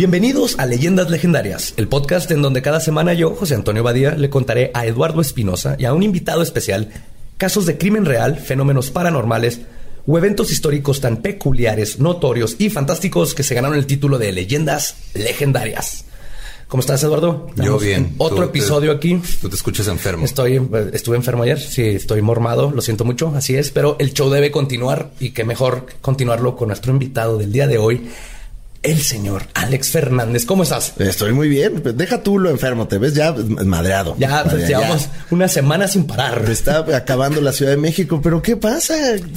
Bienvenidos a Leyendas Legendarias, el podcast en donde cada semana yo, José Antonio Badía, le contaré a Eduardo Espinosa y a un invitado especial casos de crimen real, fenómenos paranormales o eventos históricos tan peculiares, notorios y fantásticos que se ganaron el título de Leyendas Legendarias. ¿Cómo estás, Eduardo? Yo bien. en Otro te- episodio aquí. Tú te escuchas enfermo. Estoy, estuve enfermo ayer, sí, estoy mormado, lo siento mucho, así es, pero el show debe continuar y qué mejor continuarlo con nuestro invitado del día de hoy, el señor Alex Fernández. ¿Cómo estás? Estoy muy bien. Deja tú lo enfermo, te ves ya madreado. Ya pues, llevamos ya. una semana sin parar. Está acabando la Ciudad de México, pero ¿qué pasa?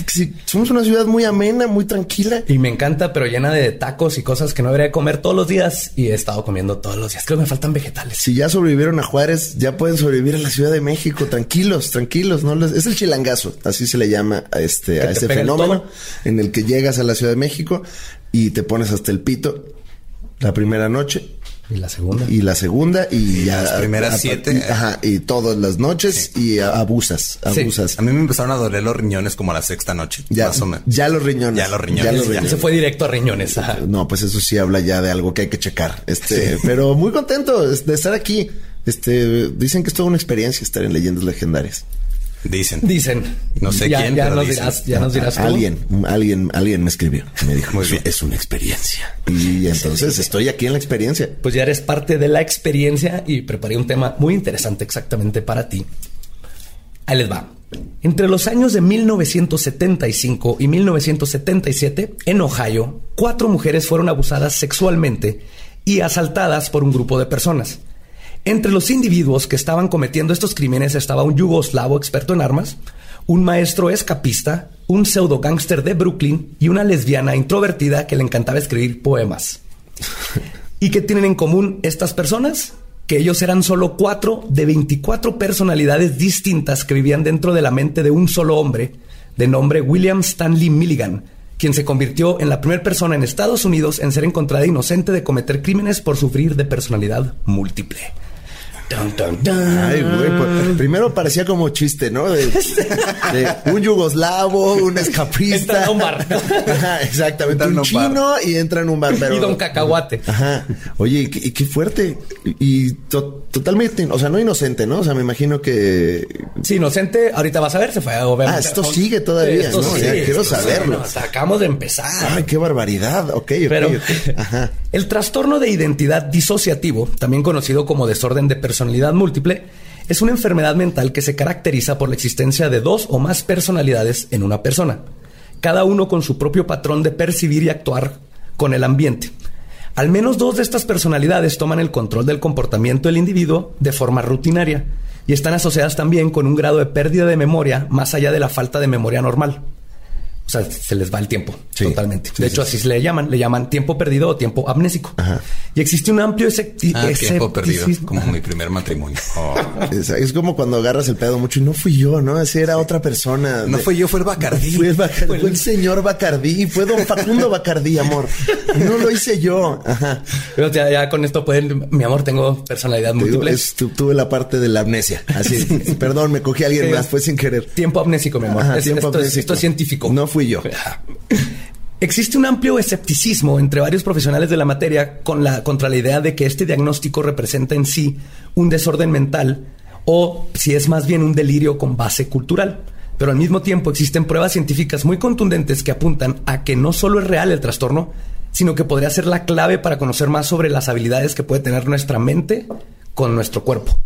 Si somos una ciudad muy amena, muy tranquila. Y me encanta, pero llena de tacos y cosas que no debería comer todos los días. Y he estado comiendo todos los días. Creo que me faltan vegetales. Si ya sobrevivieron a Juárez, ya pueden sobrevivir a la Ciudad de México. Tranquilos, tranquilos. No les- es el chilangazo, así se le llama a este, a te este fenómeno en el que llegas a la Ciudad de México y te pones hasta el pito la primera noche. Y la segunda. Y la segunda y, ya las primeras a- siete. y- ajá, y todas las noches y a- abusas, Sí. abusas. A mí me empezaron a doler los riñones como a la sexta noche. Ya, más o menos. ya los riñones. Ya los riñones, ya. Se fue directo a riñones. ajá. No, pues eso sí habla ya de algo que hay que checar. Este, pero muy contento de estar aquí. Este, dicen que es toda una experiencia estar en leyendas legendarias. Dicen. Dicen. No sé ya, quién, ya pero nos dicen. dirás, ya nos dirás. tú. Alguien, alguien, alguien me escribió. Me dijo, Muy "Es- bien. es una experiencia. Y entonces estoy aquí en la experiencia. Pues ya eres parte de la experiencia y preparé un tema muy interesante exactamente para ti. Ahí les va. Entre los años de 1975 y 1977, en Ohio, cuatro mujeres fueron abusadas sexualmente y asaltadas por un grupo de personas. Entre los individuos que estaban cometiendo estos crímenes estaba un yugoslavo experto en armas, un maestro escapista, un pseudo gángster de Brooklyn y una lesbiana introvertida que le encantaba escribir poemas. ¿Y qué tienen en común estas personas? Que ellos eran solo cuatro de 24 personalidades distintas que vivían dentro de la mente de un solo hombre, de nombre William Stanley Milligan, quien se convirtió en la primera persona en Estados Unidos en ser encontrada inocente de cometer crímenes por sufrir de personalidad múltiple. Dun, dun, dun. Ay, güey, pues, primero parecía como chiste, ¿no? De, de un yugoslavo, un escapista. Entra a un bar. Ajá, exactamente. Entra Un bar. chino y entra en un bar. Pero, Y don Cacahuate. Ajá. Oye, y qué, y qué fuerte. Y, y to- totalmente, o sea, no inocente, ¿no? O sea, me imagino que. Sí, inocente, ahorita vas a ver, se fue obviamente. Ah, esto sigue todavía, Esto ¿no? Ya sigue, quiero esto saberlo. sigue. Acabamos de empezar. Ay, qué barbaridad. Ok, ok. Pero ok. Ajá. el trastorno de identidad disociativo, también conocido como desorden de personalidad múltiple, es una enfermedad mental que se caracteriza por la existencia de dos o más personalidades en una persona, cada uno con su propio patrón de percibir y actuar con el ambiente. Al menos dos de estas personalidades toman el control del comportamiento del individuo de forma rutinaria y están asociadas también con un grado de pérdida de memoria más allá de la falta de memoria normal. O sea, se les va el tiempo Sí. totalmente. Sí, de sí, hecho, sí. así se le llaman. Le llaman tiempo perdido o tiempo amnésico. Ajá. Y existe un amplio escepti- Ah, tiempo perdido. Como mi primer matrimonio. Oh. Es, es como cuando agarras el pedo mucho y no fui yo, ¿no? Así era otra persona. No De- fue yo, fue el Bacardí. Fue el, Bacardí, fue el señor Bacardí, fue don Facundo Bacardí, amor. No lo hice yo. Ajá. Pero ya, ya con esto pueden, mi amor, tengo personalidad Te digo, múltiple. es- tu- tuve la parte de la amnesia. Así, perdón, me cogí a alguien Sí. más, fue sin querer. Tiempo amnésico, mi amor. Ajá, Es- tiempo esto, es, amnésico. esto es científico. No fui yo. Existe un amplio escepticismo entre varios profesionales de la materia con la, contra la idea de que este diagnóstico representa en sí un desorden mental o si es más bien un delirio con base cultural. Pero al mismo tiempo existen pruebas científicas muy contundentes que apuntan a que no solo es real el trastorno, sino que podría ser la clave para conocer más sobre las habilidades que puede tener nuestra mente con nuestro cuerpo.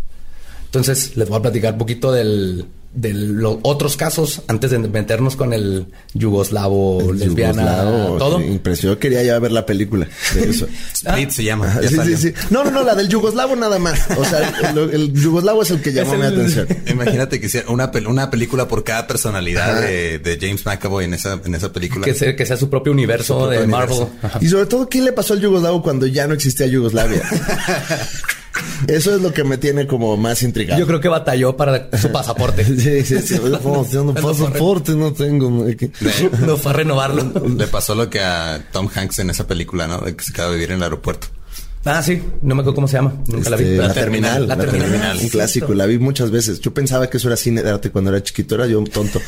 Entonces, les voy a platicar un poquito del, de los otros casos antes de meternos con el yugoslavo, lesbiana, Yugoslavo, todo. sí, impresionó. Quería ya ver la película de eso. Split se llama. Sí, sí, sí. No, no, no, la del yugoslavo nada más. O sea, el, el yugoslavo es el que llamó mi el- atención. Imagínate que hiciera una, una película por cada personalidad de, de James McAvoy en esa, en esa película. Que sea, que sea su propio universo Su propio de universo. Marvel. Ajá. Y sobre todo, ¿qué le pasó al yugoslavo cuando ya no existía Yugoslavia? Eso es lo que me tiene como más intrigado. Yo creo que batalló para su pasaporte. Sí, sí, sí. Yo no pasaporte no tengo. no, fue a renovarlo. Le pasó lo que a Tom Hanks en esa película, ¿no? De que se quedó a vivir en el aeropuerto. Ah, sí. No me acuerdo cómo se llama. Nunca la vi. Este, la, terminal, La la terminal. terminal, un clásico, la vi muchas veces. Yo pensaba que eso era cine de arte cuando era chiquito, era yo un tonto.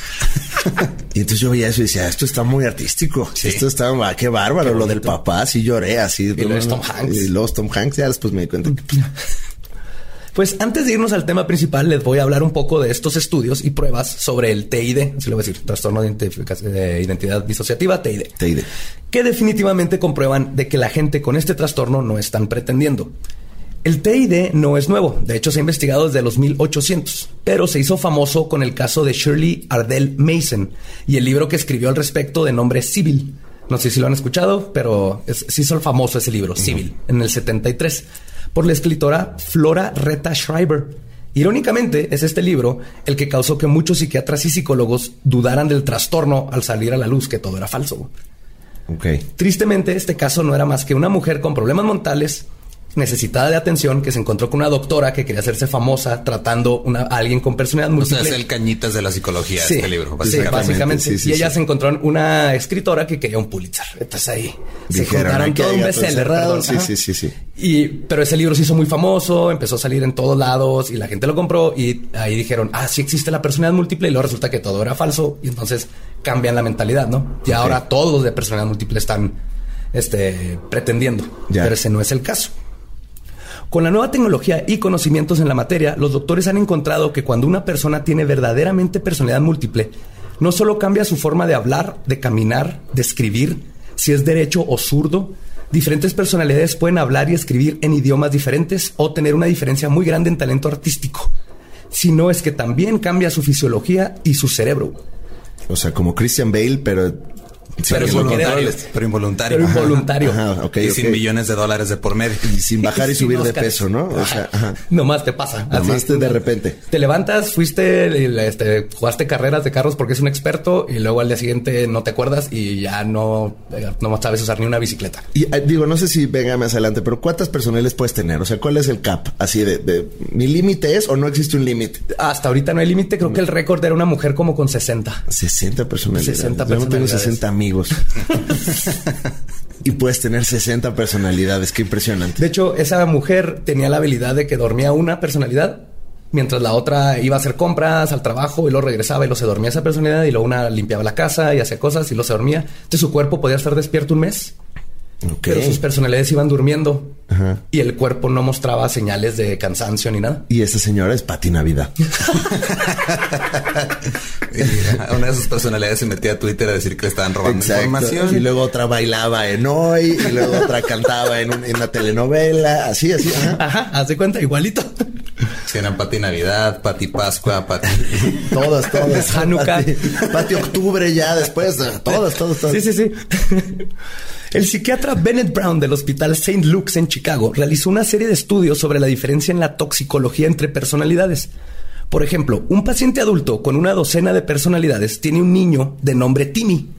y entonces yo veía eso y decía, esto está muy artístico. Sí. Esto está, ah, qué bárbaro. lo del papá, sí lloré así. Y luego Tom Hanks. Y luego Tom Hanks, ya después me di cuenta. que- Pues antes de irnos al tema principal, les voy a hablar un poco de estos estudios y pruebas sobre el TID, así lo voy a decir, trastorno de identidad disociativa, TID, diré. que definitivamente comprueban de que la gente con este trastorno no están pretendiendo. El TID no es nuevo, de hecho se ha investigado desde los 1800, pero se hizo famoso con el caso de Shirley Ardell Mason y el libro que escribió al respecto de nombre Civil. No sé si lo han escuchado, pero es- se hizo famoso ese libro, Civil, en el 73, por la escritora Flora Retta Schreiber. Irónicamente, es este libro el que causó que muchos psiquiatras y psicólogos dudaran del trastorno al salir a la luz que todo era falso. Tristemente, este caso no era más que una mujer con problemas mentales necesitada de atención que se encontró con una doctora que quería hacerse famosa tratando una- a alguien con personalidad O sea, múltiple. es el cañitas de la psicología Sí, este libro. sí, Básicamente. básicamente. Sí, sí, y ella sí. se encontró en una escritora que quería un Pulitzer. Entonces ahí se juntaron todo un bestseller. Sí, sí, sí, sí. Y, pero ese libro se hizo muy famoso, empezó a salir en todos lados y la gente lo compró y ahí dijeron, ah, sí existe la personalidad múltiple y luego resulta que todo era falso y entonces cambian la mentalidad, ¿no? Y ahora todos los de personalidad múltiple están este, pretendiendo, Ya. pero ese no es el caso. Con la nueva tecnología y conocimientos en la materia, los doctores han encontrado que cuando una persona tiene verdaderamente personalidad múltiple, no solo cambia su forma de hablar, de caminar, de escribir, si es derecho o zurdo, diferentes personalidades pueden hablar y escribir en idiomas diferentes o tener una diferencia muy grande en talento artístico, sino es que también cambia su fisiología y su cerebro. O sea, como Christian Bale, pero... Pero involuntario. Pero Ajá. involuntario. Ajá, ok, y sin millones de dólares de por medio. Y sin bajar y subir de peso, ¿no? O sea, ajá. Nomás te pasa. Nomás te de repente. Te levantas, fuiste, este, jugaste carreras de carros porque es un experto y luego al día siguiente no te acuerdas y ya no, eh, no sabes usar ni una bicicleta. Y eh, digo, no sé si venga más adelante, pero ¿cuántas personales puedes tener? O sea, ¿cuál es el cap? Así de, de mi límite es o no existe un límite. Hasta ahorita no hay límite. Creo que el récord era una mujer como con 60. 60 personalidades. 60 Yo no tengo personalidades. 60 amigos. y puedes tener 60 personalidades. Qué impresionante. De hecho, esa mujer tenía la habilidad de que dormía una personalidad mientras la otra iba a hacer compras al trabajo y luego regresaba y luego se dormía esa personalidad y luego una limpiaba la casa y hacía cosas y luego se dormía. Entonces su cuerpo podía estar despierto un mes, pero sus personalidades iban durmiendo Ajá. y el cuerpo no mostraba señales de cansancio ni nada. Y esta señora es Pati Navidad. Y una de sus personalidades se metía a Twitter a decir que le estaban robando información. Y luego otra bailaba en hoy, y luego otra cantaba en, un- en una telenovela, así, así. ajá. Ajá, haz de cuenta, igualito. Si eran Pati Navidad, Pati Pascua, Pati. Todas, todas. Hanukkah. Pati, Pati Octubre ya después. Todas, todas, todas. Sí, sí, sí. El psiquiatra Bennett Brown del Hospital St. Luke's en Chicago realizó una serie de estudios sobre la diferencia en la toxicología entre personalidades. Por ejemplo, un paciente adulto con una docena de personalidades tiene un niño de nombre Timmy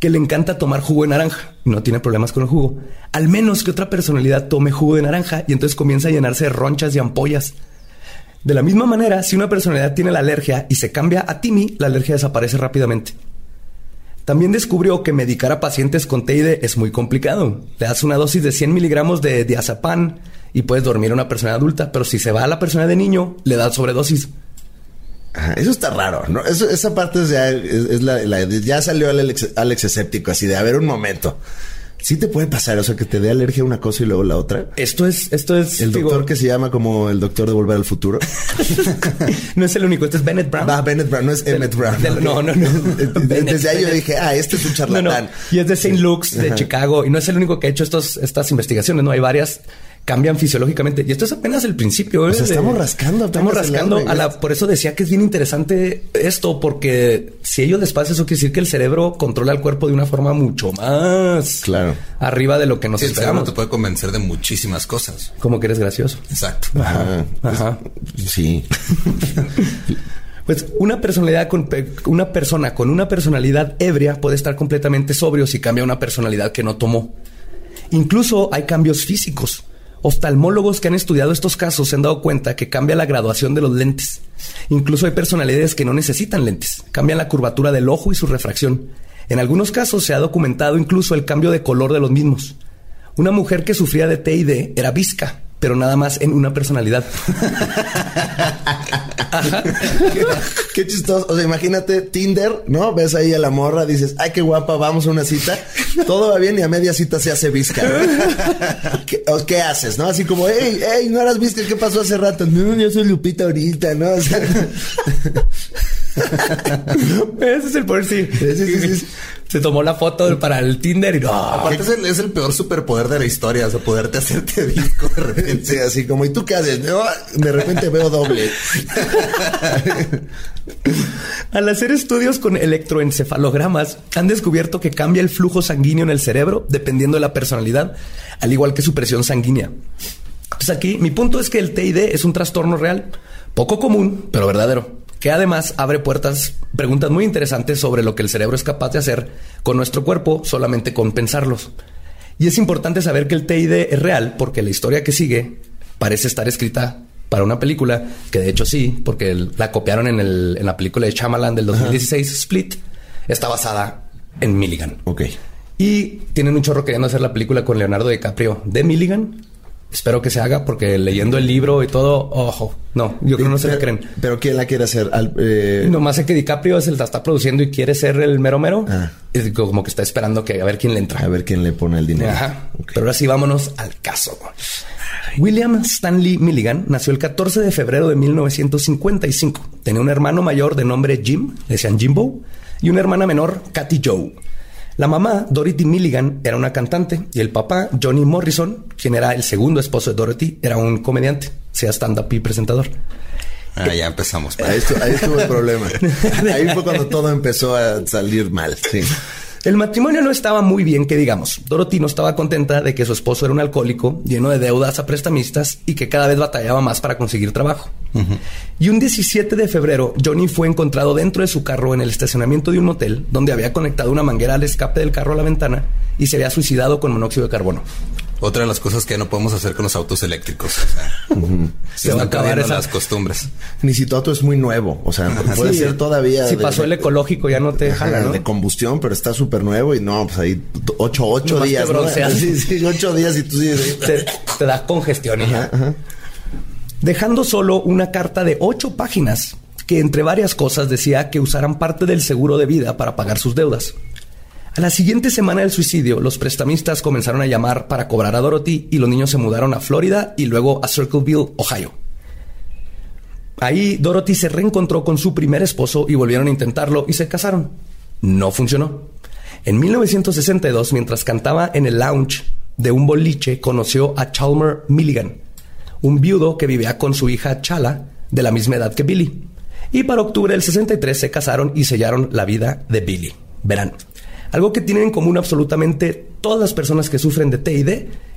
que le encanta tomar jugo de naranja. No tiene problemas con el jugo. Al menos que otra personalidad tome jugo de naranja y entonces comienza a llenarse de ronchas y ampollas. De la misma manera, si una personalidad tiene la alergia y se cambia a Timmy, la alergia desaparece rápidamente. También descubrió que medicar a pacientes con TID es muy complicado. Le das una dosis de 100 miligramos de diazepam y puedes dormir a una persona adulta, pero si se va a la persona de niño, le das sobredosis. Ajá, eso está raro, ¿no? Eso- esa parte es ya, es, es la, la- ya salió Alex, Alex escéptico, así de, a ver, un momento. Sí te puede pasar, o sea, que te dé alergia a una cosa y luego la otra. Esto es, esto es. El digo, doctor que se llama como el doctor de Volver al Futuro. no es el único, este es Bennett Brown. Va, Bennett Brown, no es Emmett Brown. del- no, no, no. Bennett, Desde ahí yo dije, ah, este es un No, no. charlatán. Y es de St. Luke's, de Ajá. Chicago. Y no es el único que ha hecho estos, estas investigaciones, ¿no? Hay varias cambian fisiológicamente. Y esto es apenas el principio. ¿eh? O sea, de- estamos rascando Estamos rascando. A la, por eso decía que es bien interesante esto, porque si ello despacio, eso quiere decir que el cerebro controla el cuerpo de una forma mucho más Claro. arriba de lo que nos Sí, el cerebro esperamos. te puede convencer de muchísimas cosas. Como que eres gracioso. Exacto. Ajá. Ajá. Sí. Pues una personalidad con pe- una persona con una personalidad ebria puede estar completamente sobrio si cambia una personalidad que no tomó. Incluso hay cambios físicos. Oftalmólogos que han estudiado estos casos se han dado cuenta que cambia la graduación de los lentes. Incluso hay personalidades que no necesitan lentes. Cambian la curvatura del ojo y su refracción. En algunos casos se ha documentado incluso el cambio de color de los mismos. Una mujer que sufría de TID era visca, pero nada más en una personalidad. Qué chistoso. O sea, imagínate Tinder, ¿no? Ves ahí a la morra, dices, ay, qué guapa, vamos a una cita. Todo va bien y a media cita se hace visca. ¿Qué, o ¿qué haces, no? Así como, hey, hey, no eras visca, ¿qué pasó hace rato? No, yo soy Lupita ahorita, ¿no? O sea, Ese es el poder, sí. Sí, sí, sí, sí. Se tomó la foto para el Tinder y no. Aparte es el, es el peor superpoder de la historia, o sea, poderte hacerte disco de repente. sí, así como, ¿y tú qué haces? No, de repente veo doble. Al hacer estudios con electroencefalogramas, han descubierto que cambia el flujo sanguíneo en el cerebro dependiendo de la personalidad, al igual que su presión sanguínea. Entonces aquí mi punto es que el TID es un trastorno real, poco común, pero verdadero, que además abre puertas, preguntas muy interesantes sobre lo que el cerebro es capaz de hacer con nuestro cuerpo solamente con pensarlos. Y es importante saber que el TID es real porque la historia que sigue parece estar escrita para una película, que de hecho sí, porque el- la copiaron en, el- en la película de Shyamalan del 2016, Split, está basada en Milligan. Ok. Y tienen un chorro queriendo hacer la película con Leonardo DiCaprio de Milligan. Espero que se haga porque leyendo el libro y todo, ojo, no, yo creo que no se la creen. pero ¿quién la quiere hacer? Al- eh, Nomás sé que DiCaprio es el que la está produciendo y quiere ser el mero mero. Ah. Es como que está esperando que a ver quién le entra. A ver quién le pone el dinero. Ajá. Ok. Pero ahora sí, vámonos al caso. William Stanley Milligan nació el 14 de febrero de 1955. Tenía un hermano mayor de nombre Jim, le decían Jimbo, y una hermana menor, Katy Joe. La mamá, Dorothy Milligan, era una cantante y el papá, Johnny Morrison, quien era el segundo esposo de Dorothy, era un comediante, sea stand-up y presentador. Ah, ya empezamos. Ahí estuvo, ahí estuvo el problema. Ahí fue cuando todo empezó a salir mal. Sí. El matrimonio no estaba muy bien, que digamos. Dorothy no estaba contenta de que su esposo era un alcohólico, lleno de deudas a prestamistas y que cada vez batallaba más para conseguir trabajo. Y un 17 de febrero, Johnny fue encontrado dentro de su carro en el estacionamiento de un hotel, donde había conectado una manguera al escape del carro a la ventana y se había suicidado con monóxido de carbono. Otra de las cosas que no podemos hacer con los autos eléctricos. O sea, Se va a están acabar perdiendo esa- las costumbres. Ni si tu auto es muy nuevo. O sea, puede Sí. ser todavía. Si de- pasó el ecológico, ya no te Ajá, jala, ¿no? de combustión, pero está súper nuevo y no, pues ahí ocho, ocho días. Sí, sí, ocho días y tú sí. te, te da congestión. ya. Dejando solo una carta de ocho páginas que entre varias cosas decía que usaran parte del seguro de vida para pagar sus deudas. A la siguiente semana del suicidio, los prestamistas comenzaron a llamar para cobrar a Dorothy y los niños se mudaron a Florida y luego a Circleville, Ohio. Ahí Dorothy se reencontró con su primer esposo y volvieron a intentarlo y se casaron. No funcionó. En 1962, mientras cantaba en el lounge de un boliche, conoció a Chalmer Milligan, un viudo que vivía con su hija Chala, de la misma edad que Billy. Y para octubre del 63 se casaron y sellaron la vida de Billy. Verán, algo que tienen en común absolutamente todas las personas que sufren de TID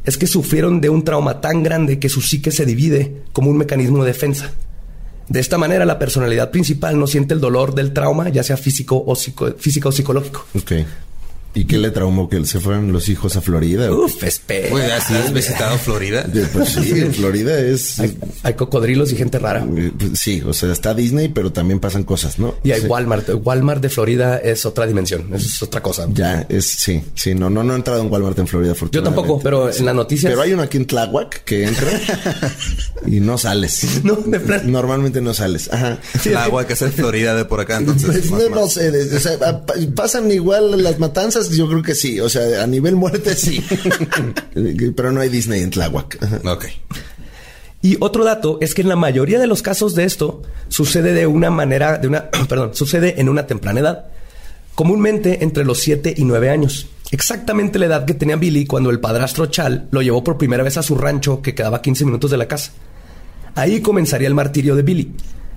es que sufrieron de un trauma tan grande que su psique se divide como un mecanismo de defensa. De esta manera, la personalidad principal no siente el dolor del trauma, ya sea físico o, físico o psicológico. Ok. ¿Y qué le traumó? ¿Que se fueron los hijos a Florida? Uf, espera. Oye, ¿has has visitado Florida? Pues sí, Florida es... Hay, hay cocodrilos y gente rara. eh, pues Sí, o sea, está Disney, pero también pasan cosas, ¿no? Y hay Sí. Walmart. Walmart de Florida es otra dimensión, es otra cosa. Ya, es, sí, sí, no, no, no he entrado en Walmart en Florida, Yo afortunadamente. tampoco, pero en las noticias. Pero hay uno aquí en Tláhuac que entra y no sales. No, de plan- Normalmente no sales. Ajá. Que es en Florida de por acá, entonces. Pues, más no, no sé, de- o sea, pa- pasan igual las matanzas, yo creo que sí. O sea, a nivel muerte sí. Pero no hay Disney en Tláhuac. Ok. Y otro dato es que en la mayoría de los casos de esto sucede de una manera, de una, perdón, sucede en una temprana edad, comúnmente entre los 7 y 9 años. exactamente la edad que tenía Billy cuando el padrastro Chal lo llevó por primera vez a su rancho que quedaba a 15 minutos de la casa. Ahí comenzaría el martirio de Billy.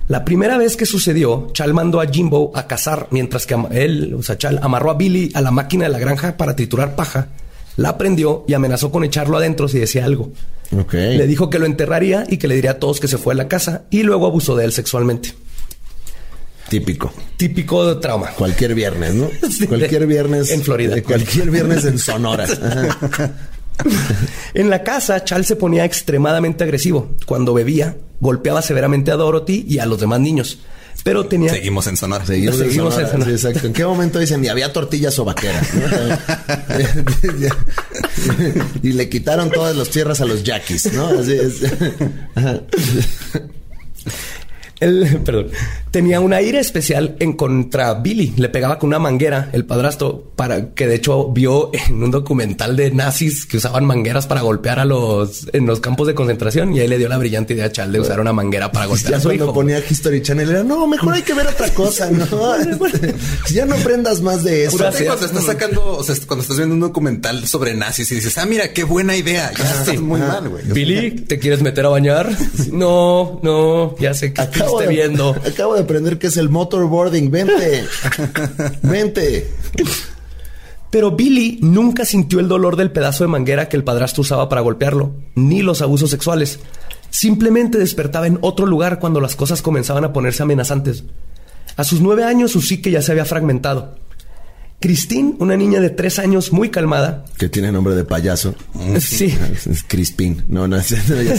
La primera vez que sucedió, Chal mandó a Jimbo a cazar, mientras que él, o sea, Chal, amarró a Billy a la máquina de la granja para triturar paja, la prendió y amenazó con echarlo adentro si decía algo. Le dijo que lo enterraría y que le diría a todos que se fue a la casa y luego abusó de él sexualmente. Típico. Típico de trauma. Cualquier viernes, ¿no? Sí, cualquier viernes. en Florida. de Cualquier viernes en Sonora. En la casa, Chal se ponía extremadamente agresivo. Cuando bebía, golpeaba severamente a Dorothy y a los demás niños. Pero tenía... Seguimos en Sonora. Seguimos, en Sonora. en Sonora. Sí, exacto. ¿En qué momento dicen, y había tortillas o vaqueras? y le quitaron todas las tierras a los yaquis, ¿no? Así es. Ajá. Él, perdón, tenía un aire especial en contra Billy. Le pegaba con una manguera el padrastro para que de hecho vio en un documental de nazis que usaban mangueras para golpear a los en los campos de concentración y ahí le dio la brillante idea a Chal de usar una manguera para golpear Ya a su cuando hijo. ponía History Channel era, no, mejor hay que ver otra cosa, ¿no? Este, ya no aprendas más de eso. Cuando estás sacando, o sea, cuando estás viendo un documental sobre nazis y dices, ah, mira, qué buena idea. Ya estás muy mal, güey. Billy, ¿te quieres meter a bañar? No, no, ya sé que Acabo de, viendo. acabo de aprender que es el motorboarding. Vente. Vente. Pero Billy nunca sintió el dolor del pedazo de manguera que el padrastro usaba para golpearlo, ni los abusos sexuales. Simplemente despertaba en otro lugar cuando las cosas comenzaban a ponerse amenazantes. A sus nueve años su psique ya se había fragmentado. Christine, una niña de tres años muy calmada, Que tiene nombre de payaso. sí, Es Crispin. No, no, es- no, ya.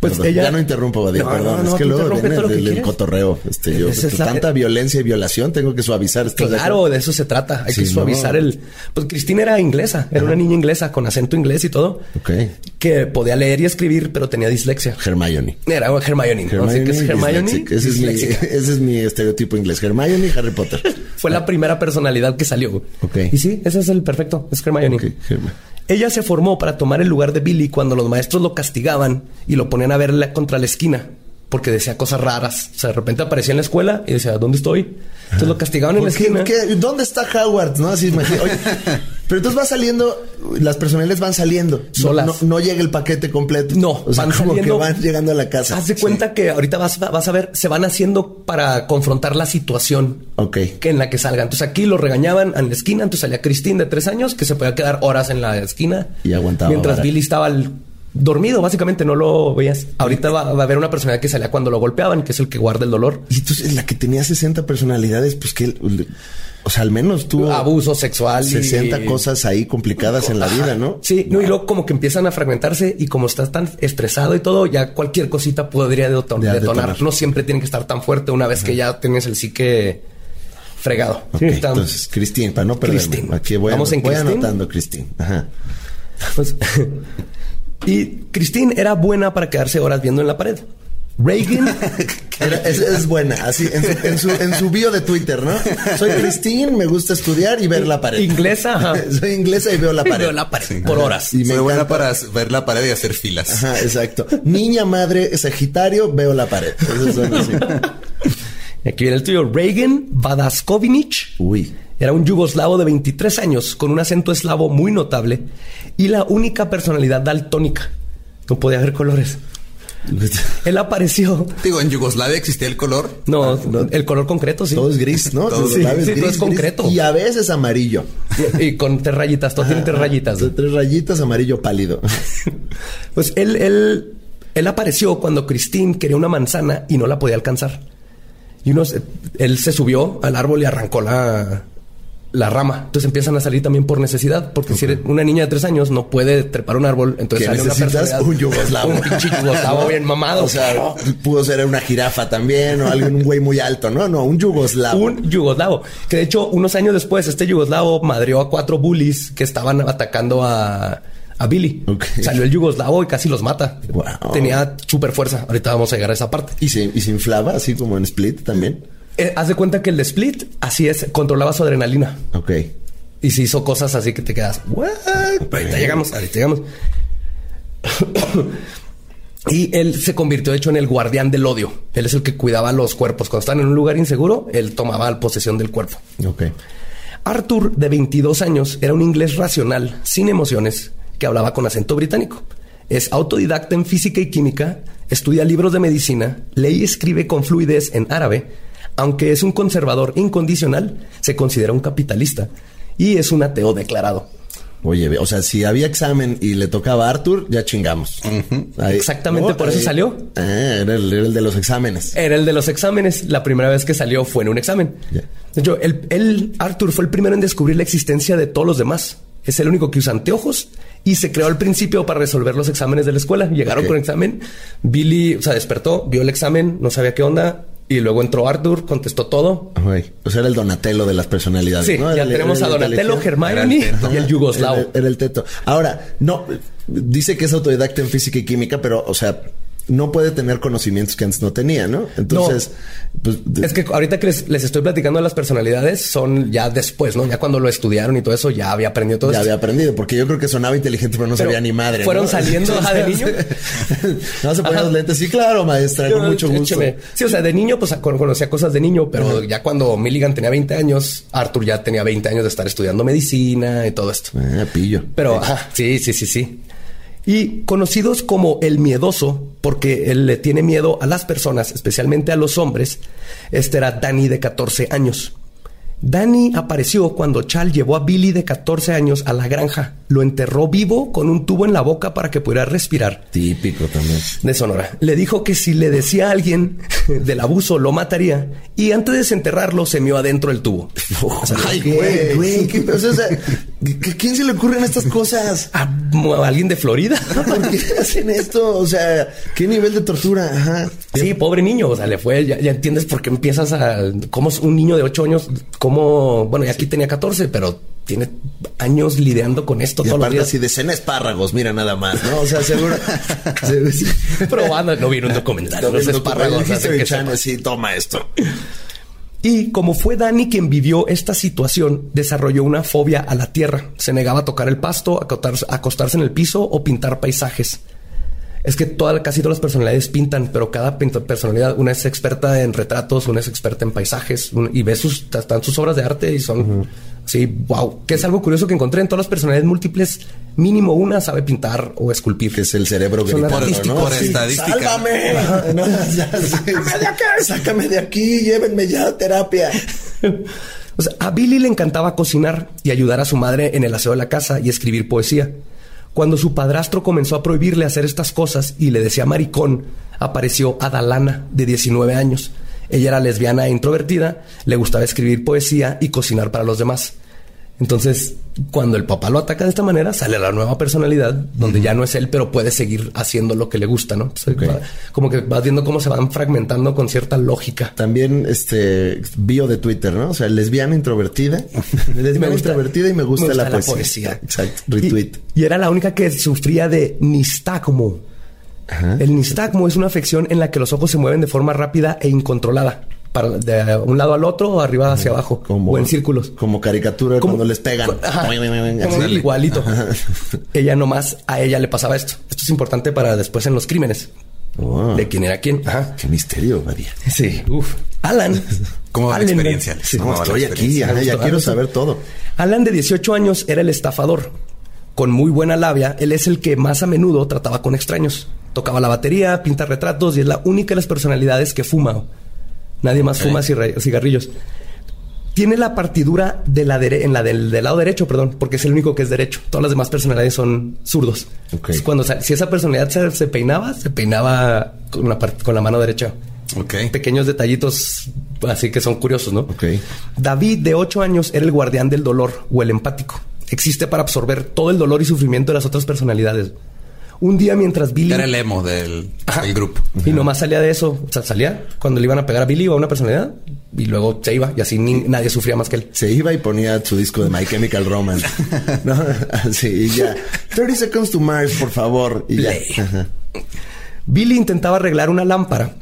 Pues Perdón, ella- Ya no interrumpo, Badir, No, perdón. no, es que luego viene que el, cotorreo. Este, yo, es la- tanta violencia y violación tengo que suavizar. ¿estás de claro, de eso se trata. Hay Sí, que suavizar el. Pues Christine era inglesa, era una niña inglesa con acento inglés y todo, Ok. que podía leer y escribir, pero tenía dislexia. Hermione. Era Hermione, ¿no? Así que es Hermione. Ese, es mi, disléxica. ese es mi estereotipo inglés. Hermione y Harry Potter. Fue la primera personalidad que salió. Ok. Y sí, ese es el perfecto. Es Hermione. Ok, Hermione. Ella se formó para tomar el lugar de Billy cuando los maestros lo castigaban y lo ponían a verla contra la esquina porque decía cosas raras. O sea, de repente aparecía en la escuela y decía, ¿dónde estoy? Entonces lo castigaban en la ¿Por qué- esquina. qué- ¿Dónde está Howard? No, así oye, pero entonces va saliendo, las personales van saliendo. Solas. No, no llega el paquete completo. No, o sea, van como saliendo- que van llegando a la casa. Haz de cuenta que ahorita vas, vas a ver, se van haciendo para confrontar la situación Ok. que en la que salgan. Entonces aquí lo regañaban en la esquina. Entonces salía Christine de tres años que se podía quedar horas en la esquina. Y aguantaba Mientras. Billy estaba al- dormido, básicamente no lo veías. Ahorita va, va a haber una personalidad que salía cuando lo golpeaban, que es el que guarda el dolor. Y entonces la que tenía 60 personalidades, pues que, o sea, al menos tuvo Abuso sexual. y- 60 cosas ahí complicadas en la vida, ¿no? Sí, no, y luego como que empiezan a fragmentarse y como estás tan estresado y todo, ya cualquier cosita podría deton- Ya, detonar. detonar. No siempre tiene que estar tan fuerte una vez que ya tienes el psique fregado. Ok, Sí, está- entonces, Cristín, para no perderme. Christine. Aquí voy, Vamos en voy Christine. anotando, Cristín. Ajá. Pues, y Christine era buena para quedarse horas viendo en la pared. Reagan Era- es, es buena, así en su, en, su, en su bio de Twitter, ¿no? Soy Cristín, me gusta estudiar y ver la pared. Inglesa, ajá. Soy inglesa y veo la pared. veo la pared por horas. Y me Soy buena para ver la pared y hacer filas. Ajá, exacto. Niña, madre, Sagitario, veo la pared. Esos son así. Aquí viene el tuyo. Reagan Vadaskovich Uy. Era un yugoslavo de 23 años con un acento eslavo muy notable y la única personalidad daltónica. No podía ver colores. Él apareció. Digo, en Yugoslavia existía el color. No, el color concreto, sí. Todo es gris, ¿no? Todo- sabes, sí, todo es concreto. Y a veces amarillo. Y, y con tres rayitas, todo tiene tres rayitas. De tres rayitas, amarillo pálido. Pues él, él, él apareció cuando Christine quería una manzana y no la podía alcanzar. Y unos, él se subió al árbol y arrancó la, la rama. Entonces empiezan a salir también por necesidad, porque si eres una niña de tres años no puede trepar un árbol, entonces sale una necesitas personalidad- un yugoslavo. Un pinche yugoslavo bien mamado. O sea, pudo ser una jirafa también o algún un güey muy alto, ¿no? No, un yugoslavo. un yugoslavo. Que de hecho, unos años después, este yugoslavo madreó a cuatro bullies que estaban atacando a, a Billy. Salió el yugoslavo y casi los mata. Wow. Tenía súper fuerza. Ahorita vamos a llegar a esa parte. Y se, y se inflaba así como en Split también. Eh, haz de cuenta que el de Split, así es, controlaba su adrenalina. Ok. Y se hizo cosas así que te quedas, ¿what? Pero ahorita llegamos, ahorita llegamos. y él se convirtió, de hecho, en el guardián del odio. Él es el que cuidaba los cuerpos. Cuando estaban en un lugar inseguro, él tomaba posesión del cuerpo. Ok. Arthur, de 22 años, era un inglés racional, sin emociones, que hablaba con acento británico. Es autodidacta en física y química, estudia libros de medicina, lee y escribe con fluidez en árabe. Aunque es un conservador incondicional, se considera un capitalista y es un ateo declarado. Oye, o sea, si había examen y le tocaba a Arthur, ya chingamos. Ahí- Exactamente por eso ahí- salió. Ah, era el, era el de los exámenes. Era el de los exámenes. La primera vez que salió fue en un examen. Él, él, Arthur, fue el primero en descubrir la existencia de todos los demás. Es el único que usa anteojos y se creó al principio para resolver los exámenes de la escuela. Llegaron con el examen. Billy, o sea, despertó, vio el examen, no sabía qué onda. Y luego entró Arthur, contestó todo. O sea, era el Donatello de las personalidades. Sí, ¿no? ya el- tenemos a el Donatello. Hermione y el yugoslavo. Era, era el teto. Ahora, no, dice que es autodidacta en física y química, pero, o sea, no puede tener conocimientos que antes no tenía, ¿no? Entonces, pues, Es que ahorita que les, les estoy platicando de las personalidades son ya después, ¿no? Ya cuando lo estudiaron y todo eso, ya había aprendido todo ya había aprendido, porque yo creo que sonaba inteligente, pero no Pero sabía ni madre. ¿fueron ¿no? saliendo, ajá, de niño? no se ponían los lentes. Sí, claro, maestra, con mucho gusto. Écheme. Sí, o sea, de niño, pues con- conocía cosas de niño, pero ya cuando Milligan tenía 20 años, Arthur ya tenía 20 años de estar estudiando medicina y todo esto. Ah, pillo. Pero, ajá, sí, sí, sí, sí. Y conocidos como el miedoso, porque él le tiene miedo a las personas, especialmente a los hombres, este era Danny de 14 años. Danny apareció cuando Chal llevó a Billy de 14 años a la granja. Lo enterró vivo con un tubo en la boca para que pudiera respirar. Típico también. De Sonora. Le dijo que si le decía a alguien del abuso lo mataría y antes de desenterrarlo se mió adentro del tubo. Ay, güey, güey, ¿qué, o sea, ¿qué- ¿quién se le ocurren estas cosas? ¿A, alguien de Florida? ¿Por qué hacen esto? O sea, ¿qué nivel de tortura? Ajá. Sí, pobre niño. O sea, le fue. Ya, ya entiendes por qué empiezas a. ¿Cómo es un niño de 8 años? ¿Cómo? Bueno, y aquí tenía 14, pero tiene años lidiando con esto Y todos los aparte días. así de cena espárragos, mira nada más, ¿no? O sea, seguro. Probando. No vieron un documental. No, espárragos. Sí, toma esto. Y como fue Dani quien vivió esta situación, desarrolló una fobia a la tierra. Se negaba a tocar el pasto, a acostarse, en el piso o pintar paisajes. Es que toda, casi todas las personalidades pintan, pero cada personalidad, una es experta en retratos, una es experta en paisajes, un- y ves sus, están sus obras de arte y son así, wow. Que es algo curioso que encontré en todas las personalidades múltiples, mínimo una sabe pintar o esculpir. Que es el cerebro ¿no? por estadística. ¡Sálvame! No, ya, sí, sácame de aquí, sácame de aquí, llévenme ya a terapia. O sea, a Billy le encantaba cocinar y ayudar a su madre en el aseo de la casa y escribir poesía. Cuando su padrastro comenzó a prohibirle hacer estas cosas y le decía maricón, apareció Adalana, de 19 años. Ella era lesbiana e introvertida, le gustaba escribir poesía y cocinar para los demás. Entonces, cuando el papá lo ataca de esta manera, sale la nueva personalidad, donde ya no es él, pero puede seguir haciendo lo que le gusta, ¿no? Va- Como que vas viendo cómo se van fragmentando con cierta lógica. También este bio de Twitter, ¿no? O sea, lesbiana introvertida. lesbiana Me gusta- introvertida y me gusta, me la, gusta la poesía. poesía. Exacto. Retweet. Y, y era la única que sufría de nistagmo. El nistagmo es una afección en la que los ojos se mueven de forma rápida e incontrolada. Para de un lado al otro o arriba hacia abajo. o en círculos. Como caricatura Como- cuando les pegan. Ajá. Como igualito. Ella nomás, a ella le pasaba esto. Esto es importante para después en los crímenes. Wow. De quién era quién. Ajá. Qué misterio, María. Sí. Uf. Alan. ¿Cómo va la experiencia? Sí. ¿Cómo No, la estoy aquí, ajá, ya quiero saber todo. Alan, de 18 años, era el estafador. Con muy buena labia, él es el que más a menudo trataba con extraños. Tocaba la batería, pinta retratos y es la única de las personalidades que fuma. Nadie más fuma cigarri- cigarrillos. Tiene la partidura de la dere- en la del, del lado derecho, perdón, porque es el único que es derecho. Todas las demás personalidades son zurdos. Cuando si esa personalidad se, se peinaba, se peinaba con la, par- con la mano derecha pequeños detallitos así que son curiosos, ¿no? David, de 8 años, era el guardián del dolor o el empático. Existe para absorber todo el dolor y sufrimiento de las otras personalidades. Un día mientras Billy... Era el emo del, grupo. Y nomás salía de eso. O sea, salía cuando le iban a pegar a Billy o a una personalidad y luego se iba y así ni- nadie sufría más que él. Se iba y ponía su disco de My Chemical Romance. ¿No? Así, y ya. 30 Seconds to Mars, por favor. Y ya. Billy intentaba arreglar una lámpara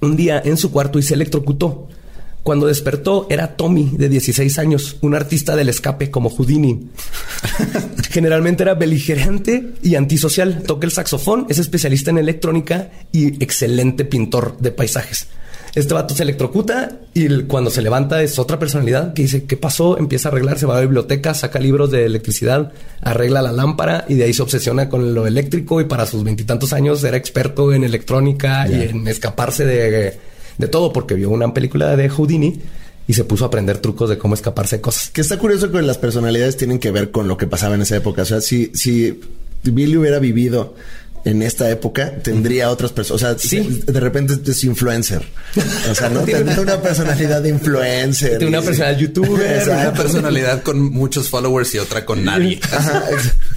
un día en su cuarto y se electrocutó. Cuando despertó era Tommy, de 16 años, un artista del escape como Houdini. Generalmente era beligerante y antisocial. Toca el saxofón, es especialista en electrónica y excelente pintor de paisajes. Este vato se electrocuta y cuando se levanta es otra personalidad que dice, ¿qué pasó? Empieza a arreglar, se va a la biblioteca, saca libros de electricidad, arregla la lámpara y de ahí se obsesiona con lo eléctrico y para sus veintitantos años era experto en electrónica y en escaparse de, de todo porque vio una película de Houdini y se puso a aprender trucos de cómo escaparse de cosas. Que está curioso que las personalidades tienen que ver con lo que pasaba en esa época. O sea, si, si Billy hubiera vivido en esta época, tendría otras personas. O sea, Sí. de repente es influencer. O sea, no tendría una personalidad de influencer. Tiene una personalidad youtuber, Exacto. Una personalidad con muchos followers y otra con nadie. Ajá,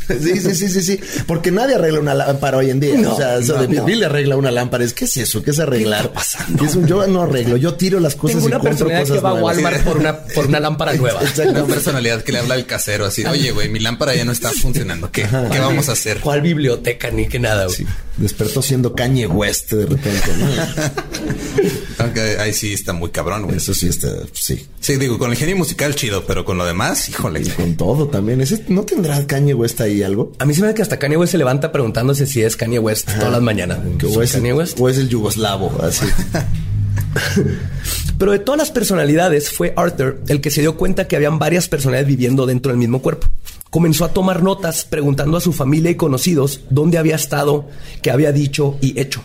sí, sí, sí, sí, sí. Porque nadie arregla una lámpara hoy en día. No, o sea, eso no, de no. Billy arregla una lámpara. Es, ¿Qué es eso? ¿Qué es arreglar? ¿Qué está pasando? Es un- yo no arreglo. Yo tiro las cosas Tengo y una compro personalidad cosas que va a. Walmart por una, por una lámpara nueva. Una personalidad que le habla al casero así, oye, güey, mi lámpara ya no está funcionando. ¿Qué, ¿qué vamos a hacer? ¿Cuál biblioteca ni qué nada? Güey? Sí. Despertó siendo Kanye West de repente. ¿no? Aunque ahí sí está muy cabrón, güey. Eso sí está, sí. Sí, digo, con el genio musical chido, pero con lo demás, híjole. Y con todo también. Ese, ¿No tendrá Kanye West ahí algo? A mí se me hace que hasta Kanye West se levanta preguntándose si es Kanye West todas las mañanas. Que ¿Soy o, es, Kanye West? o es el yugoslavo, así. Pero de todas las personalidades fue Arthur el que se dio cuenta que habían varias personalidades viviendo dentro del mismo cuerpo. Comenzó a tomar notas preguntando a su familia y conocidos dónde había estado, qué había dicho y hecho.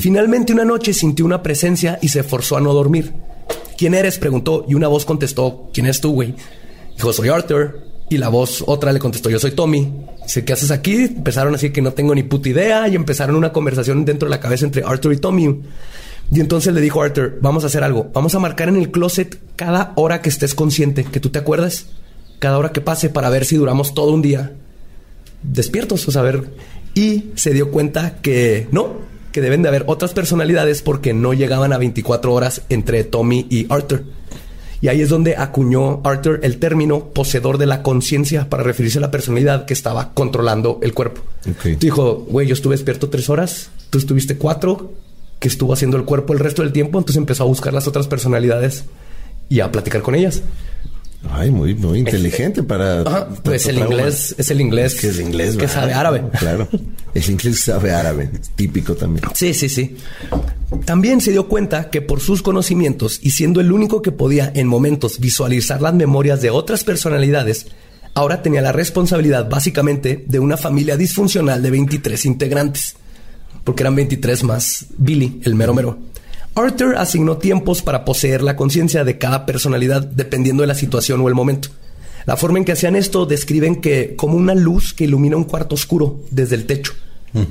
Finalmente una noche sintió una presencia y se forzó a no dormir. ¿Quién eres? preguntó y una voz contestó, ¿quién eres tú, güey? Dijo, soy Arthur. Y la voz otra le contestó, yo soy Tommy. Dice, ¿qué haces aquí? Empezaron así que no tengo ni puta idea y empezaron una conversación dentro de la cabeza entre Arthur y Tommy. Y entonces le dijo a Arthur, vamos a hacer algo. Vamos a marcar en el closet cada hora que estés consciente, que tú te acuerdas. Cada hora que pase para ver si duramos todo un día despiertos, o sea, a ver. Y se dio cuenta que no, que deben de haber otras personalidades porque no llegaban a 24 horas entre Tommy y Arthur. Y ahí es donde acuñó Arthur el término poseedor de la conciencia para referirse a la personalidad que estaba controlando el cuerpo. Ok. Dijo, güey, yo estuve despierto tres horas, tú estuviste cuatro, que estuvo haciendo el cuerpo el resto del tiempo, entonces empezó a buscar las otras personalidades y a platicar con ellas. Ay, muy, muy inteligente para. Ajá, pues el trauma. inglés es el inglés Que es inglés, que sabe árabe. Claro. El inglés sabe árabe. Es típico también. Sí, sí, sí. También se dio cuenta que por sus conocimientos y siendo el único que podía en momentos visualizar las memorias de otras personalidades, ahora tenía la responsabilidad básicamente de una familia disfuncional de 23 integrantes, porque eran 23 más Billy, el mero mero. Arthur asignó tiempos para poseer la conciencia de cada personalidad dependiendo de la situación o el momento. La forma en que hacían esto describen que como una luz que ilumina un cuarto oscuro desde el techo.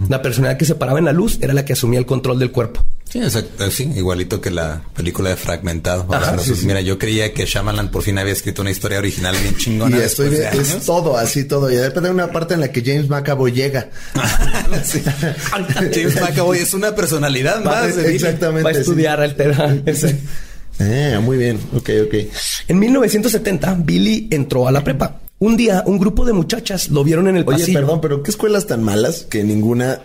La personalidad que se paraba en la luz era la que asumía el control del cuerpo. Sí, exacto, sí, igualito que la película de Fragmentado. Ajá, sí, sí. Mira, yo creía que Shyamalan por fin había escrito una historia original bien Y chingona. estoy después de es todo, así todo. Y depende de una parte en la que James McAvoy llega. Sí. James McAvoy es una personalidad más. de Billy. Exactamente. Va a sí. estudiar al tema. Eh, muy bien. Ok, ok. En 1970, Billy entró a la prepa. Un día, un grupo de muchachas lo vieron en el Oye, pasillo. perdón, pero ¿qué escuelas tan malas que ninguna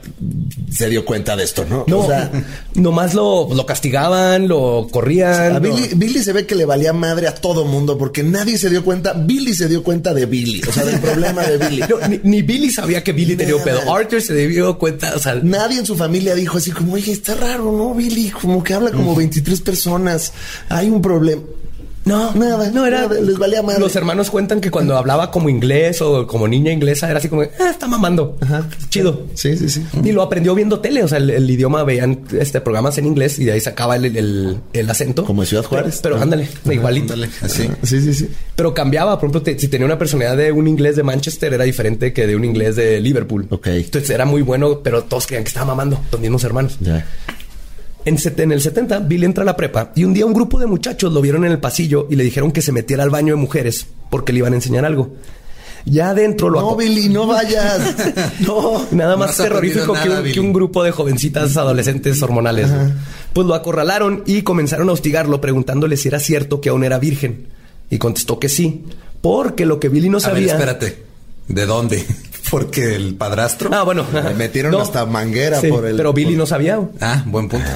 se dio cuenta de esto, no? No, O sea, nomás lo, lo castigaban, lo corrían. a Billy, Billy se ve que le valía madre a todo mundo porque nadie se dio cuenta. Billy se dio cuenta de Billy, o sea, del problema de Billy. No, ni, ni Billy sabía que Billy tenía un pedo. Arthur se dio cuenta, o sea, Nadie en su familia dijo así como, oye, está raro, ¿no, Billy? Como que habla como 23 personas. Hay un problema. No, Nada, no era. nada, les valía madre. Los hermanos cuentan que cuando hablaba como inglés o como niña inglesa era así como, ah, está mamando. Ajá. Chido. Sí, sí, sí. Y lo aprendió viendo tele, o sea, el, el idioma veían este programas en inglés y de ahí sacaba el, el- el acento. Como en Ciudad Juárez. Pero, pero ándale, igualito. Ándale, así. Sí, sí, sí. Pero cambiaba, por ejemplo, te- si tenía una personalidad de un inglés de Manchester era diferente que de un inglés de Liverpool. Ok. Entonces era muy bueno, pero todos creían que estaba mamando, los mismos hermanos. Ya. En, set- en el 70, Billy entra a la prepa y un día un grupo de muchachos lo vieron en el pasillo y le dijeron que se metiera al baño de mujeres porque le iban a enseñar algo. Ya adentro lo No, Billy, no vayas. No. Nada más terrorífico que, un, que Billy. un grupo de jovencitas adolescentes hormonales. Pues lo acorralaron y comenzaron a hostigarlo preguntándole si era cierto que aún era virgen. Y contestó que sí, porque lo que Billy no A ver, sabía... espérate. ¿De dónde? Porque el padrastro. Ah, bueno. Le metieron hasta manguera Sí, por el- Pero Billy por- no sabía. Ah, buen punto.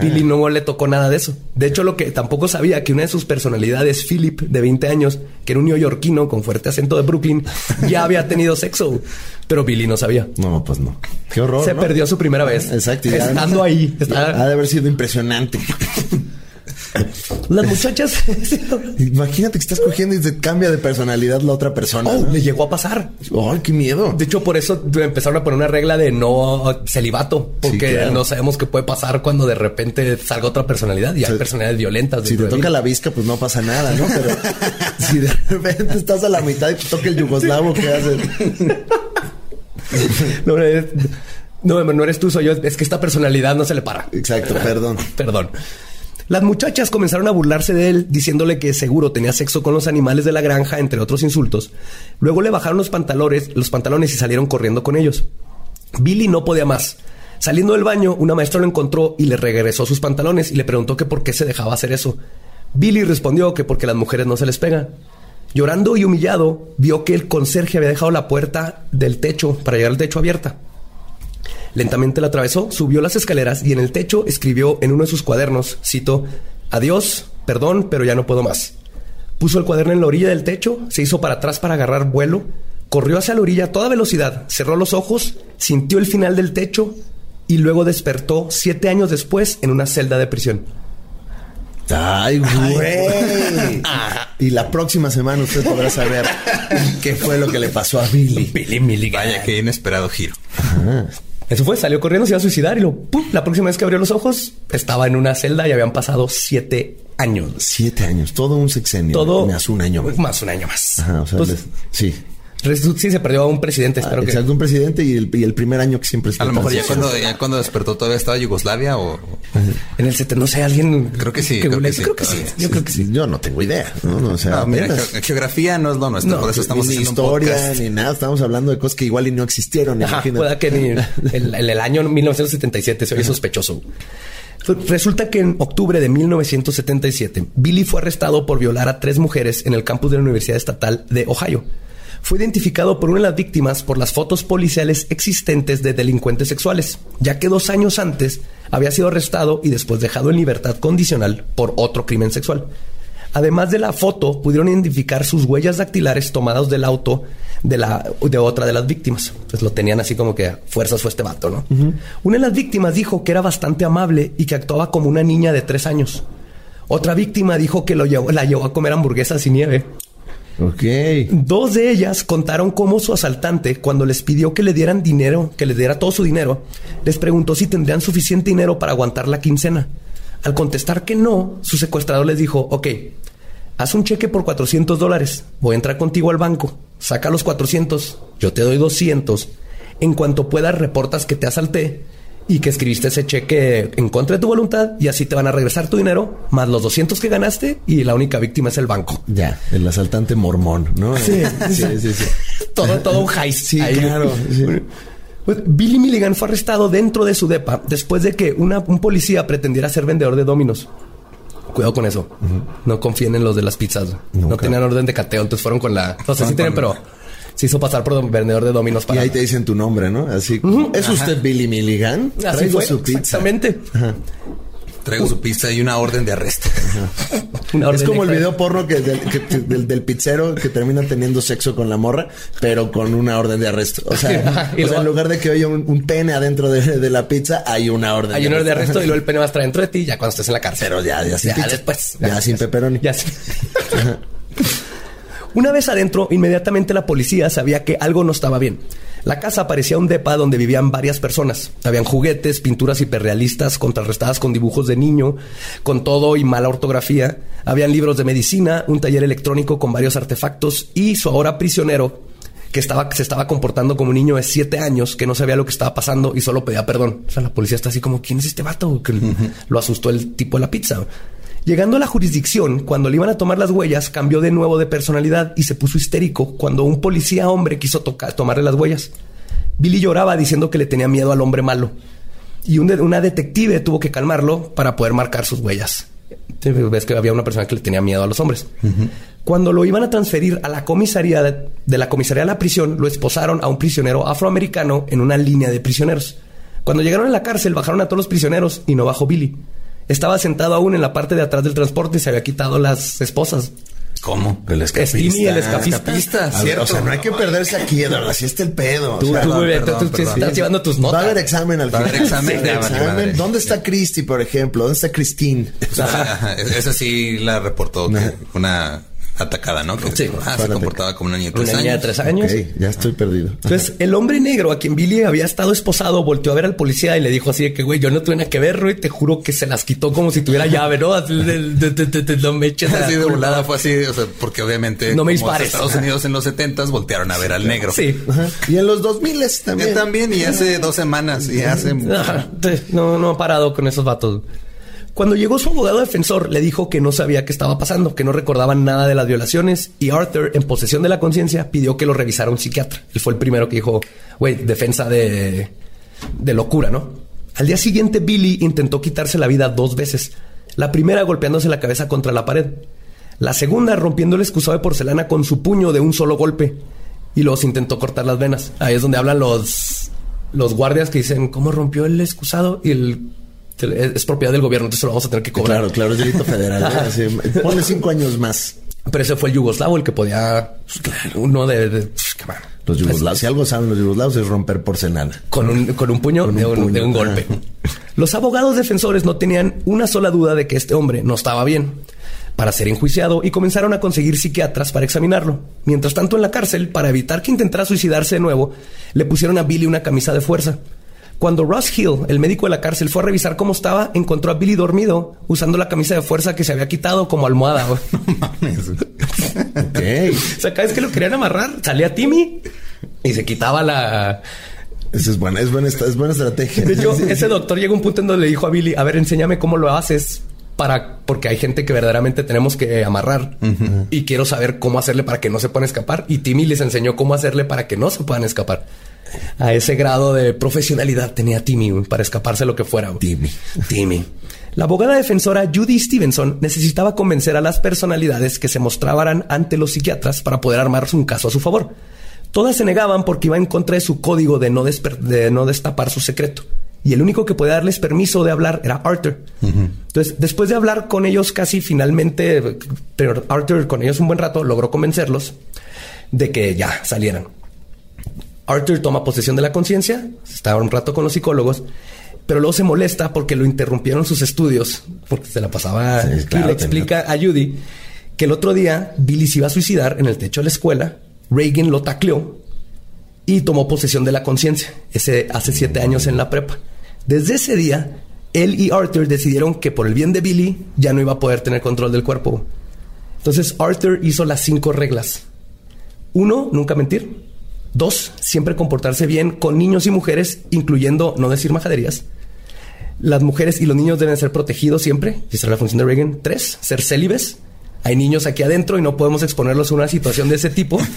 Billy no le tocó nada de eso. De hecho, lo que tampoco sabía que una de sus personalidades, Philip, de 20 años, que era un neoyorquino con fuerte acento de Brooklyn, ya había tenido sexo. Pero Billy no sabía. No, pues no. Qué horror. Se ¿no? perdió su primera vez. Exacto. y Estando ahí. Está- Ha de haber sido impresionante. Las muchachas. Imagínate que estás cogiendo y se cambia de personalidad la otra persona. Oh, ¿no? le llegó a pasar. Ay, qué miedo. De hecho, por eso empezaron a poner una regla de no celibato, porque claro. no sabemos qué puede pasar cuando de repente salga otra personalidad y hay personalidades violentas. Si te toca la visca, pues no pasa nada, ¿no? Pero si de repente estás a la mitad y te toca el yugoslavo, ¿qué haces? No, no, no eres tú, soy yo. Es que esta personalidad no se le para. Exacto, perdón. Perdón. Las muchachas comenzaron a burlarse de él, diciéndole que seguro tenía sexo con los animales de la granja, entre otros insultos. Luego le bajaron los pantalones, los pantalones y salieron corriendo con ellos. Billy no podía más. Saliendo del baño, una maestra lo encontró y le regresó sus pantalones y le preguntó que por qué se dejaba hacer eso. Billy respondió que porque las mujeres no se les pega. Llorando y humillado, vio que el conserje había dejado la puerta del techo para llegar al techo abierta. Lentamente la atravesó, subió las escaleras y en el techo escribió en uno de sus cuadernos, cito, Adiós, perdón, pero ya no puedo más. Puso el cuaderno en la orilla del techo, se hizo para atrás para agarrar vuelo, corrió hacia la orilla a toda velocidad, cerró los ojos, sintió el final del techo y luego despertó siete años después en una celda de prisión. Ay, güey. Y la próxima semana usted podrá saber qué fue lo que le pasó a Billy. Billy Milligan. Vaya, qué inesperado giro. Eso fue, salió corriendo, se iba a suicidar y lo, ¡pum! la próxima vez que abrió los ojos estaba en una celda y habían pasado siete años. Siete años, todo un sexenio. Todo Más un año más. Más un año más. Ajá, o sea, les- sí. Sí, se perdió a un presidente. Ah, Espero que. exacto, un presidente y el, y el primer año que siempre está A lo mejor ya cuando, ya cuando despertó todavía estaba Yugoslavia o... En el 70, no sé, alguien. Creo que sí, creo que sí, Creo que sí. todavía. Yo creo que sí. Yo no tengo idea, ¿no? No, O sea, No, mira, ge- geografía no es lo nuestro, No, por eso estamos ni historia, un ni nada. Estamos hablando de cosas que igual y no existieron. Ajá, pueda que ni el, el- el año 1977 se oye sospechoso. Resulta que en octubre de 1977, Billy fue arrestado por violar a tres mujeres en el campus de la Universidad Estatal de Ohio. Fue identificado por una de las víctimas por las fotos policiales existentes de delincuentes sexuales, ya que dos años antes había sido arrestado y después dejado en libertad condicional por otro crimen sexual. Además de la foto, pudieron identificar sus huellas dactilares tomadas del auto de, la, de otra de las víctimas. Pues lo tenían así como que fuerzas fue este vato, ¿no? Una de las víctimas dijo que era bastante amable y que actuaba como una niña de tres años. Otra víctima dijo que lo llevó- la llevó a comer hamburguesas y nieve. Dos de ellas contaron cómo su asaltante, cuando les pidió que le dieran dinero, que les diera todo su dinero, les preguntó si tendrían suficiente dinero para aguantar la quincena. Al contestar que no, su secuestrador les dijo, ok, haz un cheque por 400 dólares, voy a entrar contigo al banco, saca los 400, yo te doy 200, en cuanto puedas reportas que te asalté y que escribiste ese cheque en contra de tu voluntad y así te van a regresar tu dinero, más los 200 que ganaste y la única víctima es el banco. Ya, el asaltante mormón, ¿no? Sí. sí, sí. sí. todo, todo un heist. Sí, ahí. claro, sí. Pues, Billy Milligan fue arrestado dentro de su depa después de que una- un policía pretendiera ser vendedor de dominos. Cuidado con eso. No confíen en los de las pizzas. No tenían orden de cateo, entonces fueron con la. No sé si tienen, pero se hizo pasar por vendedor de dominos Y para. ahí te dicen tu nombre, ¿no? Así. ¿Es usted Billy Milligan? Así Traigo fue. su pizza. Exactamente. Traigo su pizza y una orden de arresto. Una Es como el video porno que del, que- del, del pizzero que termina teniendo sexo con la morra, pero con una orden de arresto. O sea, Ajá, y o sea, luego- en lugar de que haya un, un pene adentro de, de la pizza, hay una orden. Hay un orden de arresto y luego el pene va a estar dentro de ti ya cuando estés en la cárcel. Pero ya, ya sin Ya pizza. después. Ya sin pepperoni. Ya sí. Una vez adentro, inmediatamente la policía sabía que algo no estaba bien. La casa parecía un depa donde vivían varias personas. Habían juguetes, pinturas hiperrealistas contrarrestadas con dibujos de niño, con todo y mala ortografía. Habían libros de medicina, un taller electrónico con varios artefactos y su ahora prisionero que estaba, se estaba comportando como un niño de siete años que no sabía lo que estaba pasando y solo pedía perdón. O sea, la policía está así como, ¿quién es este vato? Que lo asustó el tipo de la pizza. Llegando a la jurisdicción, cuando le iban a tomar las huellas, cambió de nuevo de personalidad y se puso histérico cuando un policía hombre quiso tomarle las huellas. Billy lloraba diciendo que le tenía miedo al hombre malo. Y un de- una detective tuvo que calmarlo para poder marcar sus huellas. Ves que había una persona que le tenía miedo a los hombres. Cuando lo iban a transferir a la comisaría de, de la comisaría a la prisión, lo esposaron a un prisionero afroamericano en una línea de prisioneros. Cuando llegaron a la cárcel, bajaron a todos los prisioneros y no bajó Billy. Estaba sentado aún en la parte de atrás del transporte y se había quitado las esposas. ¿Cómo? El Steamy y el escapista. Escapista, cierto. o sea, no hay que perderse aquí, Eduardo. Así está el pedo. Tú, O sea, tú, perdón, perdón, tú- tú perdón. estás llevando tus Va a notas. haber examen al Va a haber final. examen, Sí, examen. ¿Dónde está Christy, por ejemplo? ¿Dónde está Christine? Ajá, Esa sí la reportó que una atacada, ¿no? Que Sí, ah, se comportaba como una niña de tres Una niña de años. tres años. Ya estoy perdido. Entonces, el hombre negro a quien Billy había estado esposado volteó a ver al policía y le dijo así de que, güey, yo no tuve nada que ver, güey, te juro que se las quitó como si tuviera llave, ¿no? Así de- de- de- de- de- No me eches Así de volada fue así, o sea, porque obviamente No me dispares. Estados Unidos en los 70 voltearon a ver al negro. Sí. Ajá. Y en los 2000 Que también. también, y hace dos semanas, y hace... Sí, No, no ha parado con esos vatos. Cuando llegó su abogado defensor, le dijo que no sabía qué estaba pasando, que no recordaban nada de las violaciones y Arthur, en posesión de la conciencia, pidió que lo revisara un psiquiatra. Él fue el primero que dijo, güey, defensa de, de locura, ¿no? Al día siguiente, Billy intentó quitarse la vida dos veces. La primera golpeándose la cabeza contra la pared. La segunda rompiendo el excusado de porcelana con su puño de un solo golpe. Y se intentó cortar las venas. Ahí es donde hablan los, los guardias que dicen, ¿cómo rompió el excusado? Y el, es propiedad del gobierno, entonces lo vamos a tener que cobrar. Claro, claro, es delito federal. ¿eh? Así, ponle cinco años más. Pero ese fue el yugoslavo el que podía, pues, claro, uno de, de- pues. Los yugoslavos, si algo saben los yugoslavos es romper porcelana. con un, con un puño, Con un de, un, puño, de un golpe. Los abogados defensores no tenían una sola duda de que este hombre no estaba bien para ser enjuiciado y comenzaron a conseguir psiquiatras para examinarlo. Mientras tanto, en la cárcel, para evitar que intentara suicidarse de nuevo, le pusieron a Billy una camisa de fuerza. Cuando Ross Hill, el médico de la cárcel, fue a revisar cómo estaba, encontró a Billy dormido usando la camisa de fuerza que se había quitado como almohada. güey. Ok. o sea, cada vez que lo querían amarrar, salía Timmy y se quitaba la, Esa es buena, es buena, esta- es buena estrategia. De hecho, ese doctor llegó a un punto en donde le dijo a Billy, a ver, enséñame cómo lo haces para, porque hay gente que verdaderamente tenemos que amarrar y quiero saber cómo hacerle para que no se puedan escapar. Y Timmy les enseñó cómo hacerle para que no se puedan escapar. A ese grado de profesionalidad tenía Timmy para escaparse lo que fuera. Timmy. Timmy. La abogada defensora Judy Stevenson necesitaba convencer a las personalidades que se mostraran ante los psiquiatras para poder armar un caso a su favor. Todas se negaban porque iba en contra de su código de no, de no destapar su secreto. Y el único que podía darles permiso de hablar era Arthur. Entonces, después de hablar con ellos casi finalmente, pero Arthur con ellos un buen rato logró convencerlos de que ya salieran. Arthur toma posesión de la conciencia, está un rato con los psicólogos, pero luego se molesta porque lo interrumpieron sus estudios, porque se la pasaba Sí, y claro, le explica a Judy que el otro día Billy se iba a suicidar en el techo de la escuela, Reagan lo tacleó y tomó posesión de la conciencia, ese hace siete años en la prepa. Desde ese día, él y Arthur decidieron que por el bien de Billy ya no iba a poder tener control del cuerpo. Entonces Arthur hizo las cinco reglas. Uno, nunca mentir. Dos, siempre comportarse bien con niños y mujeres, incluyendo no decir majaderías. Las mujeres y los niños deben ser protegidos siempre. Esa es la función de Reagan. Tres, ser célibes. Hay niños aquí adentro y no podemos exponerlos a una situación de ese tipo.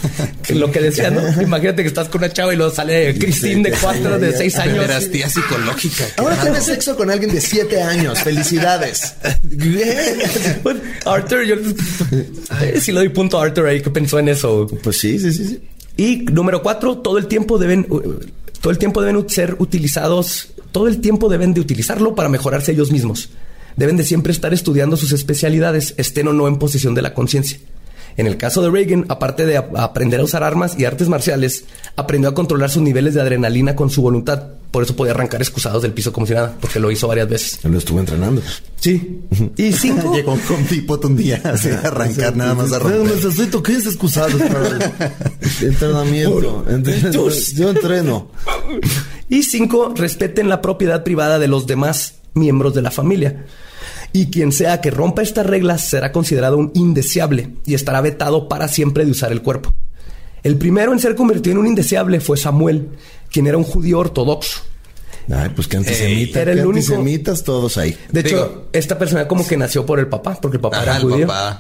Que lo que decía, ¿no? Imagínate que estás con una chava y luego sale Christine de cuatro, de seis años. veras, tía psicológica. Ahora tienes sexo con alguien de siete años. Felicidades. Arthur, yo eh, sí le doy punto a Arthur ahí que pensó en eso. pues sí, sí, sí, sí. Y número cuatro, todo el tiempo deben, todo el tiempo deben ser utilizados, todo el tiempo deben de utilizarlo para mejorarse ellos mismos. Deben de siempre estar estudiando sus especialidades, estén o no en posición de la conciencia. En el caso de Reagan, aparte de aprender a usar armas y artes marciales, aprendió a controlar sus niveles de adrenalina con su voluntad. Por eso podía arrancar excusados del piso como si nada, porque lo hizo varias veces. Lo estuve entrenando. Sí. Y cinco. Llegó con tipo un día así a arrancar nada más a romper. necesito 15 excusados para el entrenamiento. Entren- Yo entreno. Y cinco, respeten la propiedad privada de los demás miembros de la familia. Y quien sea que rompa estas reglas será considerado un indeseable y estará vetado para siempre de usar el cuerpo. El primero en ser convertido en un indeseable fue Samuel, quien era un judío ortodoxo. Ay, pues que antisemita, Ey, era el que único- antisemitas todos ahí. De hecho, esta persona como que nació por el papá, porque el papá Ajá, era el judío. papá.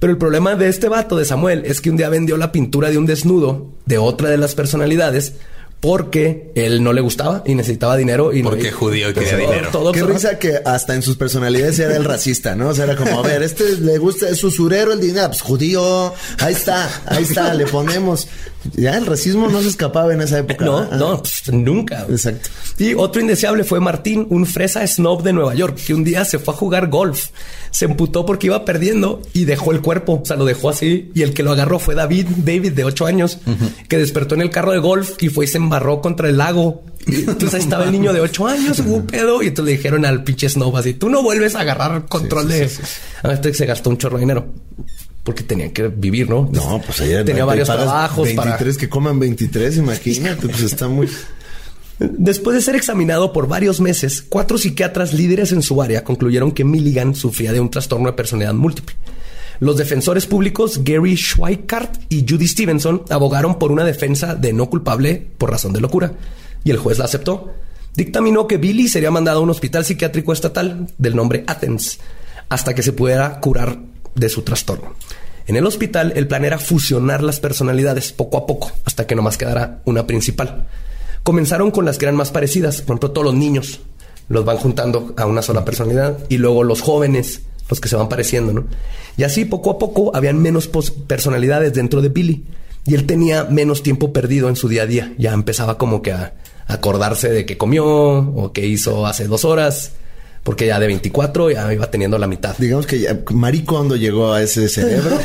Pero el problema de este vato, de Samuel, es que un día vendió la pintura de un desnudo de otra de las personalidades porque él no le gustaba y necesitaba dinero. Y no- Porque y- judío y quería todo- dinero. todo- Qué risa que hasta en sus personalidades era el racista, ¿no? O sea, era como, a ver, este le gusta, es usurero el dinero, pues judío, ahí está, ahí está, le ponemos. Ya el racismo no se escapaba en esa época. No, ¿verdad? no, nunca. Exacto. Y otro indeseable fue Martín, un fresa snob de Nueva York, que un día se fue a jugar golf. Se emputó porque iba perdiendo y dejó el cuerpo. O sea, lo dejó así. Y el que lo agarró fue David, David de 8 años, que despertó en el carro de golf y fue y se embarró contra el lago. Entonces ahí estaba el niño de 8 años, hubo un pedo. Y entonces le dijeron al pinche snob así, tú no vuelves a agarrar control de... A este se gastó un chorro de dinero. Porque tenían que vivir, ¿no? No, pues ahí tenía te varios trabajos 23 para... que coman 23, imagínate, pues está muy... Después de ser examinado por varios meses, cuatro psiquiatras líderes en su área concluyeron que Milligan sufría de un trastorno de personalidad múltiple. Los defensores públicos Gary Schweikart y Judy Stevenson abogaron por una defensa de no culpable por razón de locura, y el juez la aceptó. Dictaminó que Billy sería mandado a un hospital psiquiátrico estatal del nombre Athens hasta que se pudiera curar de su trastorno. En el hospital, el plan era fusionar las personalidades poco a poco hasta que nomás quedara una principal. Comenzaron con las que eran más parecidas, por ejemplo, todos los niños los van juntando a una sola personalidad y luego los jóvenes, los que se van pareciendo, ¿no? Y así poco a poco habían menos personalidades dentro de Billy y él tenía menos tiempo perdido en su día a día. Ya empezaba como que a acordarse de qué comió o qué hizo hace dos horas, porque ya de 24 ya iba teniendo la mitad. Digamos que ya Maricondo llegó a ese cerebro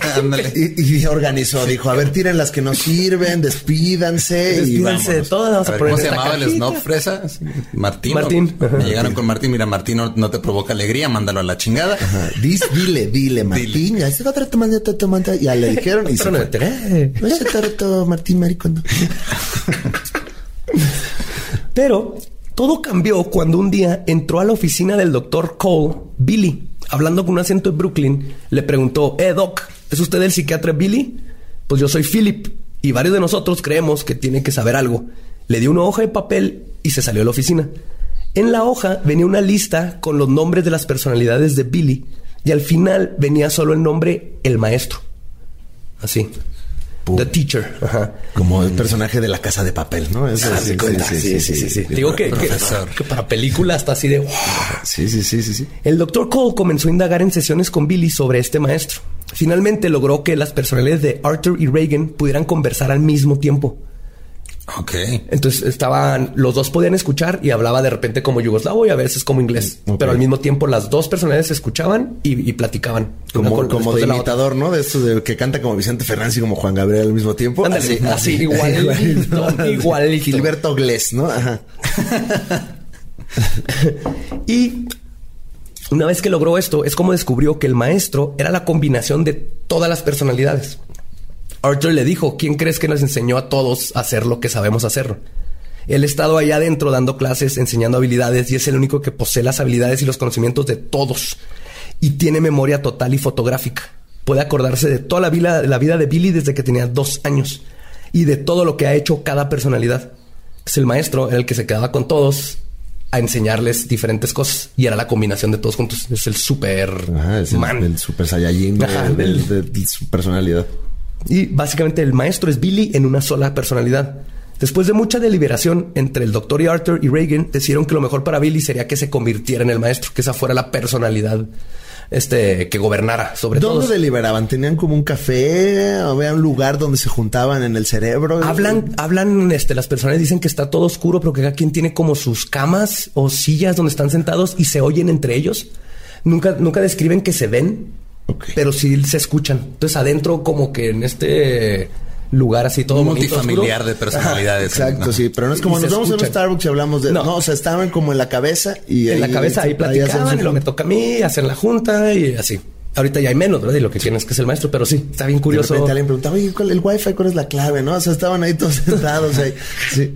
y, y organizó, dijo, a ver, tiren las que no sirven, despídanse. y Despídense de todas. vamos A a ver, poner ¿Cómo se esta llamaba el snob fresa? Martín. Martín. Me llegaron con Martín. Mira, Martín no, no te provoca alegría, mándalo a la chingada. Ajá. Dis- dile, dile, Martín. Ya se va a tratar tomando, está tomando. Ya le dijeron y se fue. No se trató Martín Maricondo. Pero todo cambió cuando un día entró a la oficina del doctor Cole, Billy, hablando con un acento de Brooklyn, le preguntó, eh, Doc, ¿es usted el psiquiatra Billy? Pues yo soy Philip y varios de nosotros creemos que tiene que saber algo. Le dio una hoja de papel y se salió a la oficina. En la hoja venía una lista con los nombres de las personalidades de Billy y al final venía solo el nombre el maestro. Así. The teacher. Ajá. Como el personaje de la casa de papel, ¿no? Eso, sí, cuenta. sí, sí, sí, sí. Digo que, que- Profesor. que para película está así de... "Wow". Sí, sí, sí, sí, sí. El doctor Cole comenzó a indagar en sesiones con Billy sobre este maestro. Finalmente logró que las personalidades de Arthur y Reagan pudieran conversar al mismo tiempo. Ok. Entonces estaban, los dos podían escuchar y hablaba de repente como yugoslavo y a veces como inglés. Ok. Pero al mismo tiempo las dos personalidades se escuchaban y, y platicaban. Como, como de imitador, ¿no? De esto de que canta como Vicente Fernández y como Juan Gabriel al mismo tiempo. Ándale, así, igualito, igualito. Gilberto Glés, ¿no? Ajá. Y una vez que logró esto, es como descubrió que el maestro era la combinación de todas las personalidades. Arthur le dijo, ¿quién crees que nos enseñó a todos a hacer lo que sabemos hacer? Él ha estado allá adentro dando clases, enseñando habilidades y es el único que posee las habilidades y los conocimientos de todos. Y tiene memoria total y fotográfica. Puede acordarse de toda la vida, la vida de Billy desde que tenía dos años y de todo lo que ha hecho cada personalidad. Es el maestro el que se quedaba con todos a enseñarles diferentes cosas y era la combinación de todos juntos. Es el super Ajá, es el, man. el super saiyajin de, Ajá, de- del- de- de su personalidad. Y básicamente el maestro es Billy en una sola personalidad. Después de mucha deliberación entre el doctor y Arthur y Reagan, decidieron que lo mejor para Billy sería que se convirtiera en el maestro, que esa fuera la personalidad este, que gobernara sobre ¿Dónde todo. deliberaban? ¿Tenían como un café? ¿Había un lugar donde se juntaban en el cerebro? Hablan, hablan, este, las personas dicen que está todo oscuro, pero que cada quien tiene como sus camas o sillas donde están sentados y se oyen entre ellos. Nunca, nunca describen que se ven, Pero sí se escuchan. Entonces adentro como que en este lugar así todo multifamiliar de personalidades. Exacto, sí, pero no es como nos vamos a un escuchan. Starbucks y hablamos de. No. No. o sea, estaban como en la cabeza y en la cabeza ahí platicaban y lo me toca a mí, hacen la junta y así. Ahorita ya hay menos, ¿verdad? Y lo que quieren es que es el maestro, pero sí, está bien De curioso. repente alguien preguntaba, oye, ¿cuál, el wifi, ¿cuál es la clave? ¿No? O sea, estaban ahí todos sentados ahí. Sí.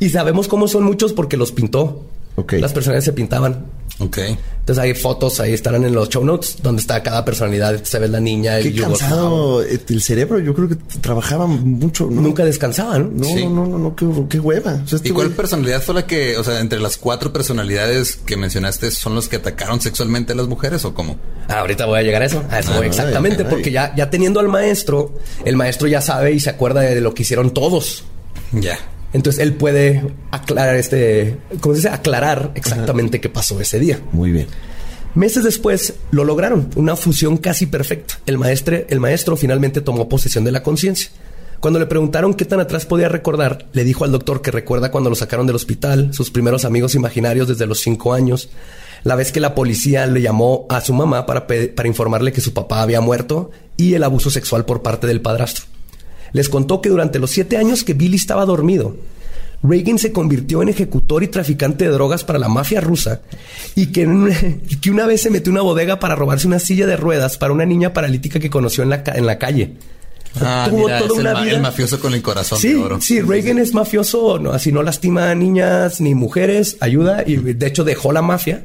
Y sabemos cómo son muchos porque los pintó. Ok. Las personas se pintaban. Ok. Entonces hay fotos, ahí estarán en los show notes, donde está cada personalidad. Se ve la niña, el Qué yugoslavo. cansado eh, el cerebro. Yo creo que trabajaba mucho. ¿no? Nunca descansaban. No, Sí. no, no, no, no, qué, qué hueva. O sea, este ¿Y cuál güey- personalidad fue la que, o sea, entre las cuatro personalidades que mencionaste, son los que atacaron sexualmente a las mujeres o cómo? Ah, ahorita voy a llegar a eso. A eso voy, Ay, exactamente, ay. porque ya, ya teniendo al maestro, el maestro ya sabe y se acuerda de lo que hicieron todos. Ya. Entonces él puede aclarar este, ¿cómo se dice? Aclarar exactamente qué pasó ese día. Muy bien. Meses después lo lograron, una fusión casi perfecta. El maestro, el maestro finalmente tomó posesión de la conciencia. Cuando le preguntaron qué tan atrás podía recordar, le dijo al doctor que recuerda cuando lo sacaron del hospital, sus primeros amigos imaginarios desde los cinco años, la vez que la policía le llamó a su mamá para, para informarle que su papá había muerto y el abuso sexual por parte del padrastro. Les contó que durante los siete años que Billy estaba dormido, Reagan se convirtió en ejecutor y traficante de drogas para la mafia rusa y que, y que una vez se metió en una bodega para robarse una silla de ruedas para una niña paralítica que conoció en la, en la calle. Ah, Tuvo mira, toda es una vida- el mafioso con el corazón Sí, de oro. sí, Reagan es mafioso, no, así no lastima a niñas ni mujeres, ayuda y de hecho dejó la mafia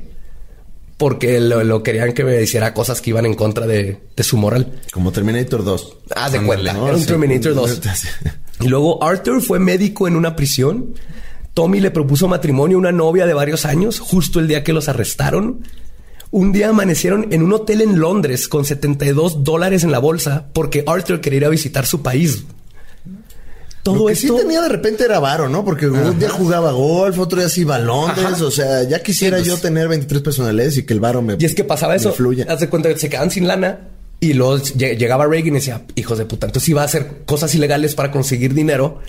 porque lo, lo querían que me hiciera cosas que iban en contra de, de su moral. Como Terminator 2. Haz de Ándale, cuenta, ¿no? era un. Terminator 2. Y luego Arthur fue médico en una prisión. Tommy le propuso matrimonio a una novia de varios años, justo el día que los arrestaron. Un día amanecieron en un hotel en Londres con 72 dólares en la bolsa porque Arthur quería ir a visitar su país. Todo Lo que esto. sí tenía de repente era varo, ¿no? Porque un día jugaba golf, otro día sí iba a Londres. O sea, ya quisiera yo tener 23 personalidades y que el varo me Y es que pasaba eso. Haz de cuenta que se quedaban sin lana y luego lle- llegaba Reagan y decía, hijos de puta, entonces iba a hacer cosas ilegales para conseguir dinero.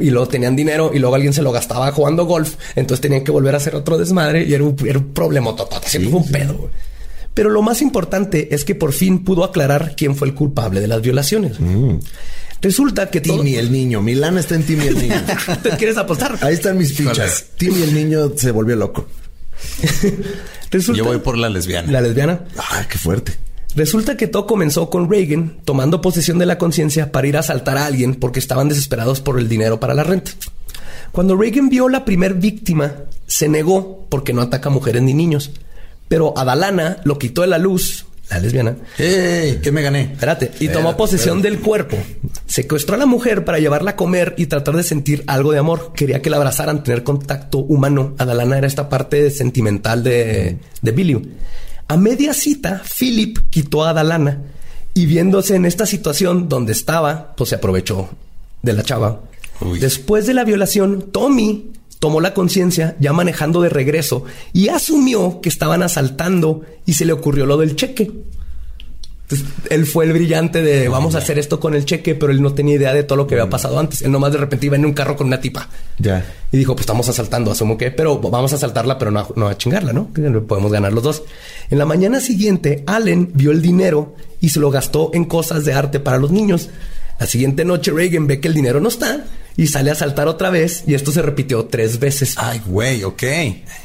Y luego tenían dinero y luego alguien se lo gastaba jugando golf. Entonces tenían que volver a hacer otro desmadre y era un, era un problema total. Siempre fue un pedo. Pero lo más importante es que por fin pudo aclarar quién fue el culpable de las violaciones. Resulta que todo... Timmy el niño. Milán está en Timmy el niño. ¿Te quieres apostar? Ahí están mis fichas. Timmy el niño se volvió loco. Resulta... Yo voy por la lesbiana. La lesbiana. Ay, qué fuerte. Resulta que todo comenzó con Reagan tomando posesión de la conciencia para ir a asaltar a alguien porque estaban desesperados por el dinero para la renta. Cuando Reagan vio la primer víctima, se negó porque no ataca mujeres ni niños. Pero Adalana lo quitó de la luz, la lesbiana, ¡Ey! ¿Qué me gané? espérate, y tomó posesión del cuerpo. Secuestró a la mujer para llevarla a comer y tratar de sentir algo de amor. Quería que la abrazaran, tener contacto humano. Adalana era esta parte sentimental de, de Billy. A media cita, Philip quitó a Adalana y viéndose en esta situación donde estaba, pues se aprovechó de la chava. Uy. Después de la violación, Tommy tomó la conciencia ya manejando de regreso y asumió que estaban asaltando y se le ocurrió lo del cheque. Entonces, él fue el brillante de vamos a hacer esto con el cheque, pero él no tenía idea de todo lo que había pasado antes. Él nomás de repente iba en un carro con una tipa. Ya. Y dijo, pues estamos asaltando, asumo que, pero vamos a asaltarla, pero no a, no a chingarla, ¿no? Que podemos ganar los dos. En la mañana siguiente, Allen vio el dinero y se lo gastó en cosas de arte para los niños. La siguiente noche, Reagan ve que el dinero no está y sale a asaltar otra vez y esto se repitió tres veces. Ay, güey, ok.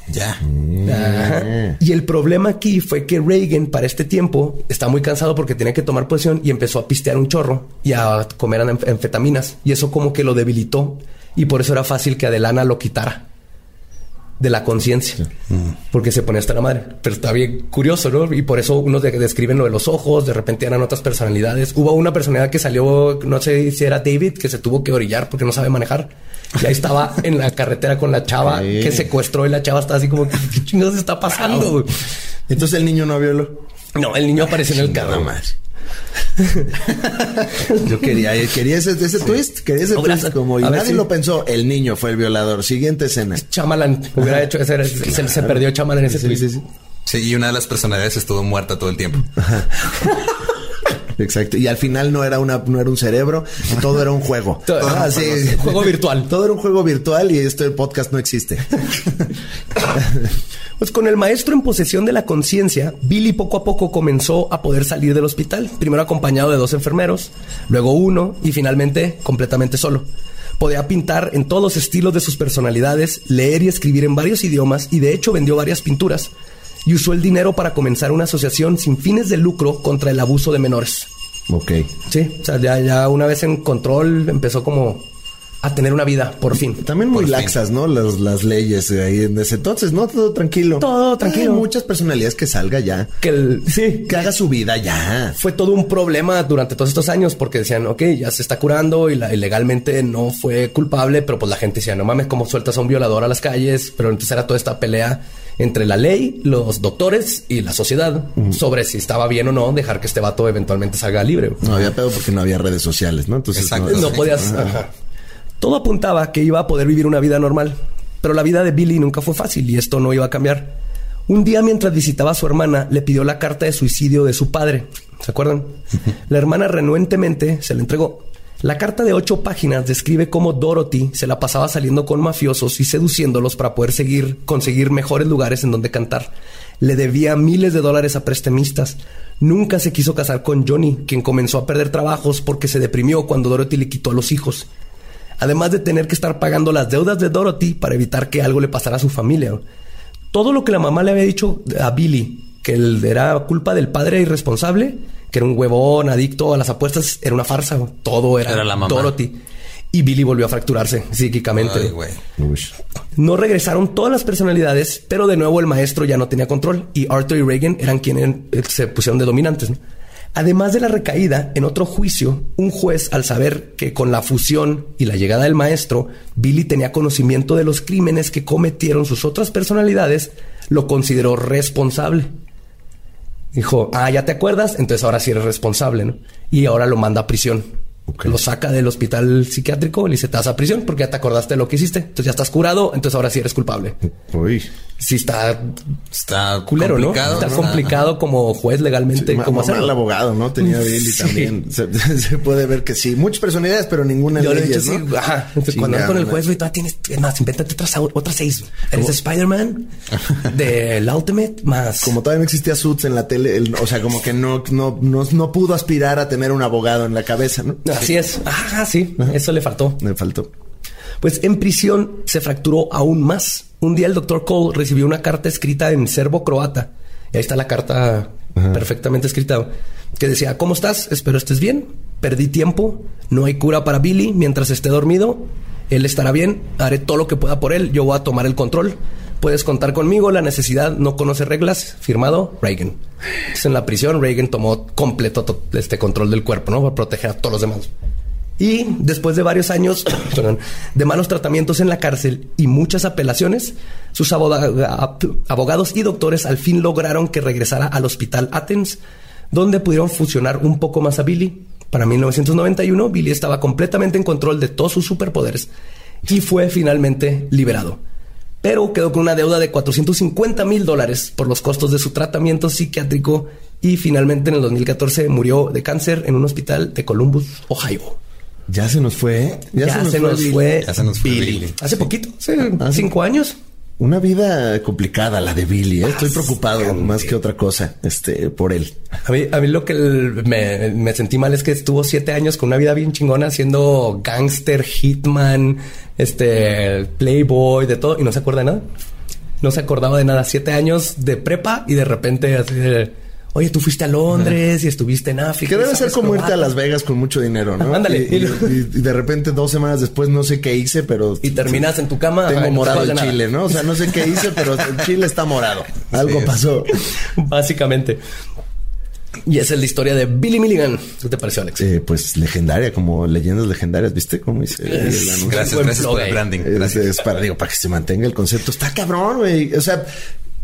Ya. Ajá. Y el problema aquí fue que Reagan para este tiempo está muy cansado porque tenía que tomar posición y empezó a pistear un chorro y a comer anf- anfetaminas. Y eso como que lo debilitó y por eso era fácil que Adelana lo quitara de la conciencia. Porque se ponía hasta la madre. Pero está bien curioso, ¿no? Y por eso unos de- describen lo de los ojos, de repente eran otras personalidades. Hubo una personalidad que salió, no sé si era David, que se tuvo que orillar porque no sabe manejar. Y ahí estaba en la carretera con la chava Sí. que secuestró y la chava estaba así como, ¿qué, chingados está pasando? güey?" Entonces el niño no violó. No, el niño apareció en el carro. Nada más. Yo quería, quería ese, ese twist, quería ese twist como y nadie si- lo pensó. El niño fue el violador. Siguiente escena. Chamalan hubiera hecho ese, era- se, se perdió Chamalan en ese Sí, twist. sí, sí. Sí, y una de las personalidades estuvo muerta todo el tiempo. Exacto. Y al final no era una, no era un cerebro, todo era un juego. Todo- Ah, sí. Juego virtual. Todo era un juego virtual y esto el podcast no existe. Pues con el maestro en posesión de la conciencia, Billy poco a poco comenzó a poder salir del hospital, primero acompañado de dos enfermeros, luego uno y finalmente completamente solo. Podía pintar en todos los estilos de sus personalidades, leer y escribir en varios idiomas y de hecho vendió varias pinturas y usó el dinero para comenzar una asociación sin fines de lucro contra el abuso de menores. Ok. Sí, o sea, ya, ya una vez en control empezó como a tener una vida, por fin. También muy Por fin. laxas, ¿no? Las, las leyes ahí en ese entonces, ¿no? Todo tranquilo. Todo tranquilo. Hay muchas personalidades que salga ya. Que el, sí, Que haga su vida ya. fue todo un problema durante todos estos años porque decían, ok, ya se está curando y, la, y legalmente no fue culpable, pero pues la gente decía, no mames, ¿cómo sueltas a un violador a las calles? Pero entonces era toda esta pelea entre la ley, los doctores y la sociedad sobre si estaba bien o no dejar que este vato eventualmente salga libre. No había pedo porque no había redes sociales, ¿no? Entonces Exacto. No podías. ajá. Todo apuntaba que iba a poder vivir una vida normal, pero la vida de Billy nunca fue fácil y esto no iba a cambiar. Un día mientras visitaba a su hermana, le pidió la carta de suicidio de su padre. ¿Se acuerdan? La hermana renuentemente se la entregó. La carta de ocho páginas describe cómo Dorothy se la pasaba saliendo con mafiosos y seduciéndolos para poder seguir, conseguir mejores lugares en donde cantar. Le debía miles de dólares a prestamistas. Nunca se quiso casar con Johnny, quien comenzó a perder trabajos porque se deprimió cuando Dorothy le quitó a los hijos. Además de tener que estar pagando las deudas de Dorothy para evitar que algo le pasara a su familia. Todo lo que la mamá le había dicho a Billy, que era culpa del padre irresponsable, que era un huevón adicto a las apuestas, era una farsa. Todo era, Era la mamá. Dorothy. Y Billy volvió a fracturarse psíquicamente. Ay, güey. No regresaron todas las personalidades, pero de nuevo el maestro ya no tenía control y Arthur y Reagan eran quienes eh, se pusieron de dominantes. ¿no? Además de la recaída, en otro juicio, un juez, al saber que con la fusión y la llegada del maestro, Billy tenía conocimiento de los crímenes que cometieron sus otras personalidades, lo consideró responsable. Dijo, ah, ya te acuerdas, entonces ahora sí eres responsable, ¿no? Y ahora lo manda a prisión. Lo saca del hospital psiquiátrico y le dice, te vas a prisión porque ya te acordaste de lo que hiciste. Entonces ya estás curado, entonces ahora sí eres culpable. Uy. Sí está Está culero, ¿no? Está complicado como juez legalmente. Ma- ¿Cómo mamá, hacerlo? el abogado, ¿no? Tenía Billy Sí. también. Se, se puede ver que sí. Muchas personalidades, pero ninguna Yo le leyes, dicho, ¿no? sí, ajá. Entonces, cuando andas con el juez, güey, todavía tienes, es más, invéntate otras, otras seis. Eres Spider-Man, del Ultimate, más. Como todavía no existía Suits en la tele, el- o sea, como que no, no, no, no pudo aspirar a tener un abogado en la cabeza, ¿no? Así es. Ajá, sí. Eso le faltó. Me faltó. Pues en prisión se fracturó aún más. Un día el doctor Cole recibió una carta escrita en serbo-croata. Y ahí está la carta perfectamente escrita. Que decía, ¿cómo estás? Espero estés bien. Perdí tiempo. No hay cura para Billy mientras esté dormido. Él estará bien. Haré todo lo que pueda por él. Yo voy a tomar el control. Puedes contar conmigo. La necesidad no conoce reglas. Firmado Reagan. Entonces, en la prisión, Reagan tomó completo to- este control del cuerpo, ¿no? Para proteger a todos los demás. Y después de varios años de malos tratamientos en la cárcel y muchas apelaciones, sus aboga- abogados y doctores al fin lograron que regresara al hospital Athens, donde pudieron fusionar un poco más a Billy. Para 1991, Billy estaba completamente en control de todos sus superpoderes y fue finalmente liberado. Pero quedó con una deuda de 450 mil dólares por los costos de su tratamiento psiquiátrico y finalmente en el 2014 murió de cáncer en un hospital de Columbus, Ohio. Ya se nos fue, ¿eh? Ya, se nos Billy. fue, Ya se nos fue Billy. Billy. Hace poquito, hace Hace- cinco años. Una vida complicada la de Billy, ¿eh? Estoy preocupado más que otra cosa, este, por él. A mí, a mí lo que el- me, me sentí mal es que estuvo siete años con una vida bien chingona siendo gangster, hitman, este, playboy, de todo, y no se acuerda de nada. No se acordaba de nada. Siete años de prepa y de repente así de, oye, tú fuiste a Londres y estuviste en África. Que debe ser como irte a croata". Las Vegas con mucho dinero, ¿no? Ándale. Y, y- y de repente dos semanas después no sé qué hice, pero... Y terminas en tu cama. Tengo morado nada. chile, ¿no? O sea, no sé qué hice, pero el chile está morado. Algo Sí. pasó. Básicamente. Y esa es la historia de Billy Milligan. ¿Qué te pareció, Alex? Eh, pues legendaria, como leyendas legendarias, ¿viste? Cómo dice el anuncio? Gracias, gracias por el branding. Es, Gracias. es para, digo, para que se mantenga el concepto. Está cabrón, güey. O sea,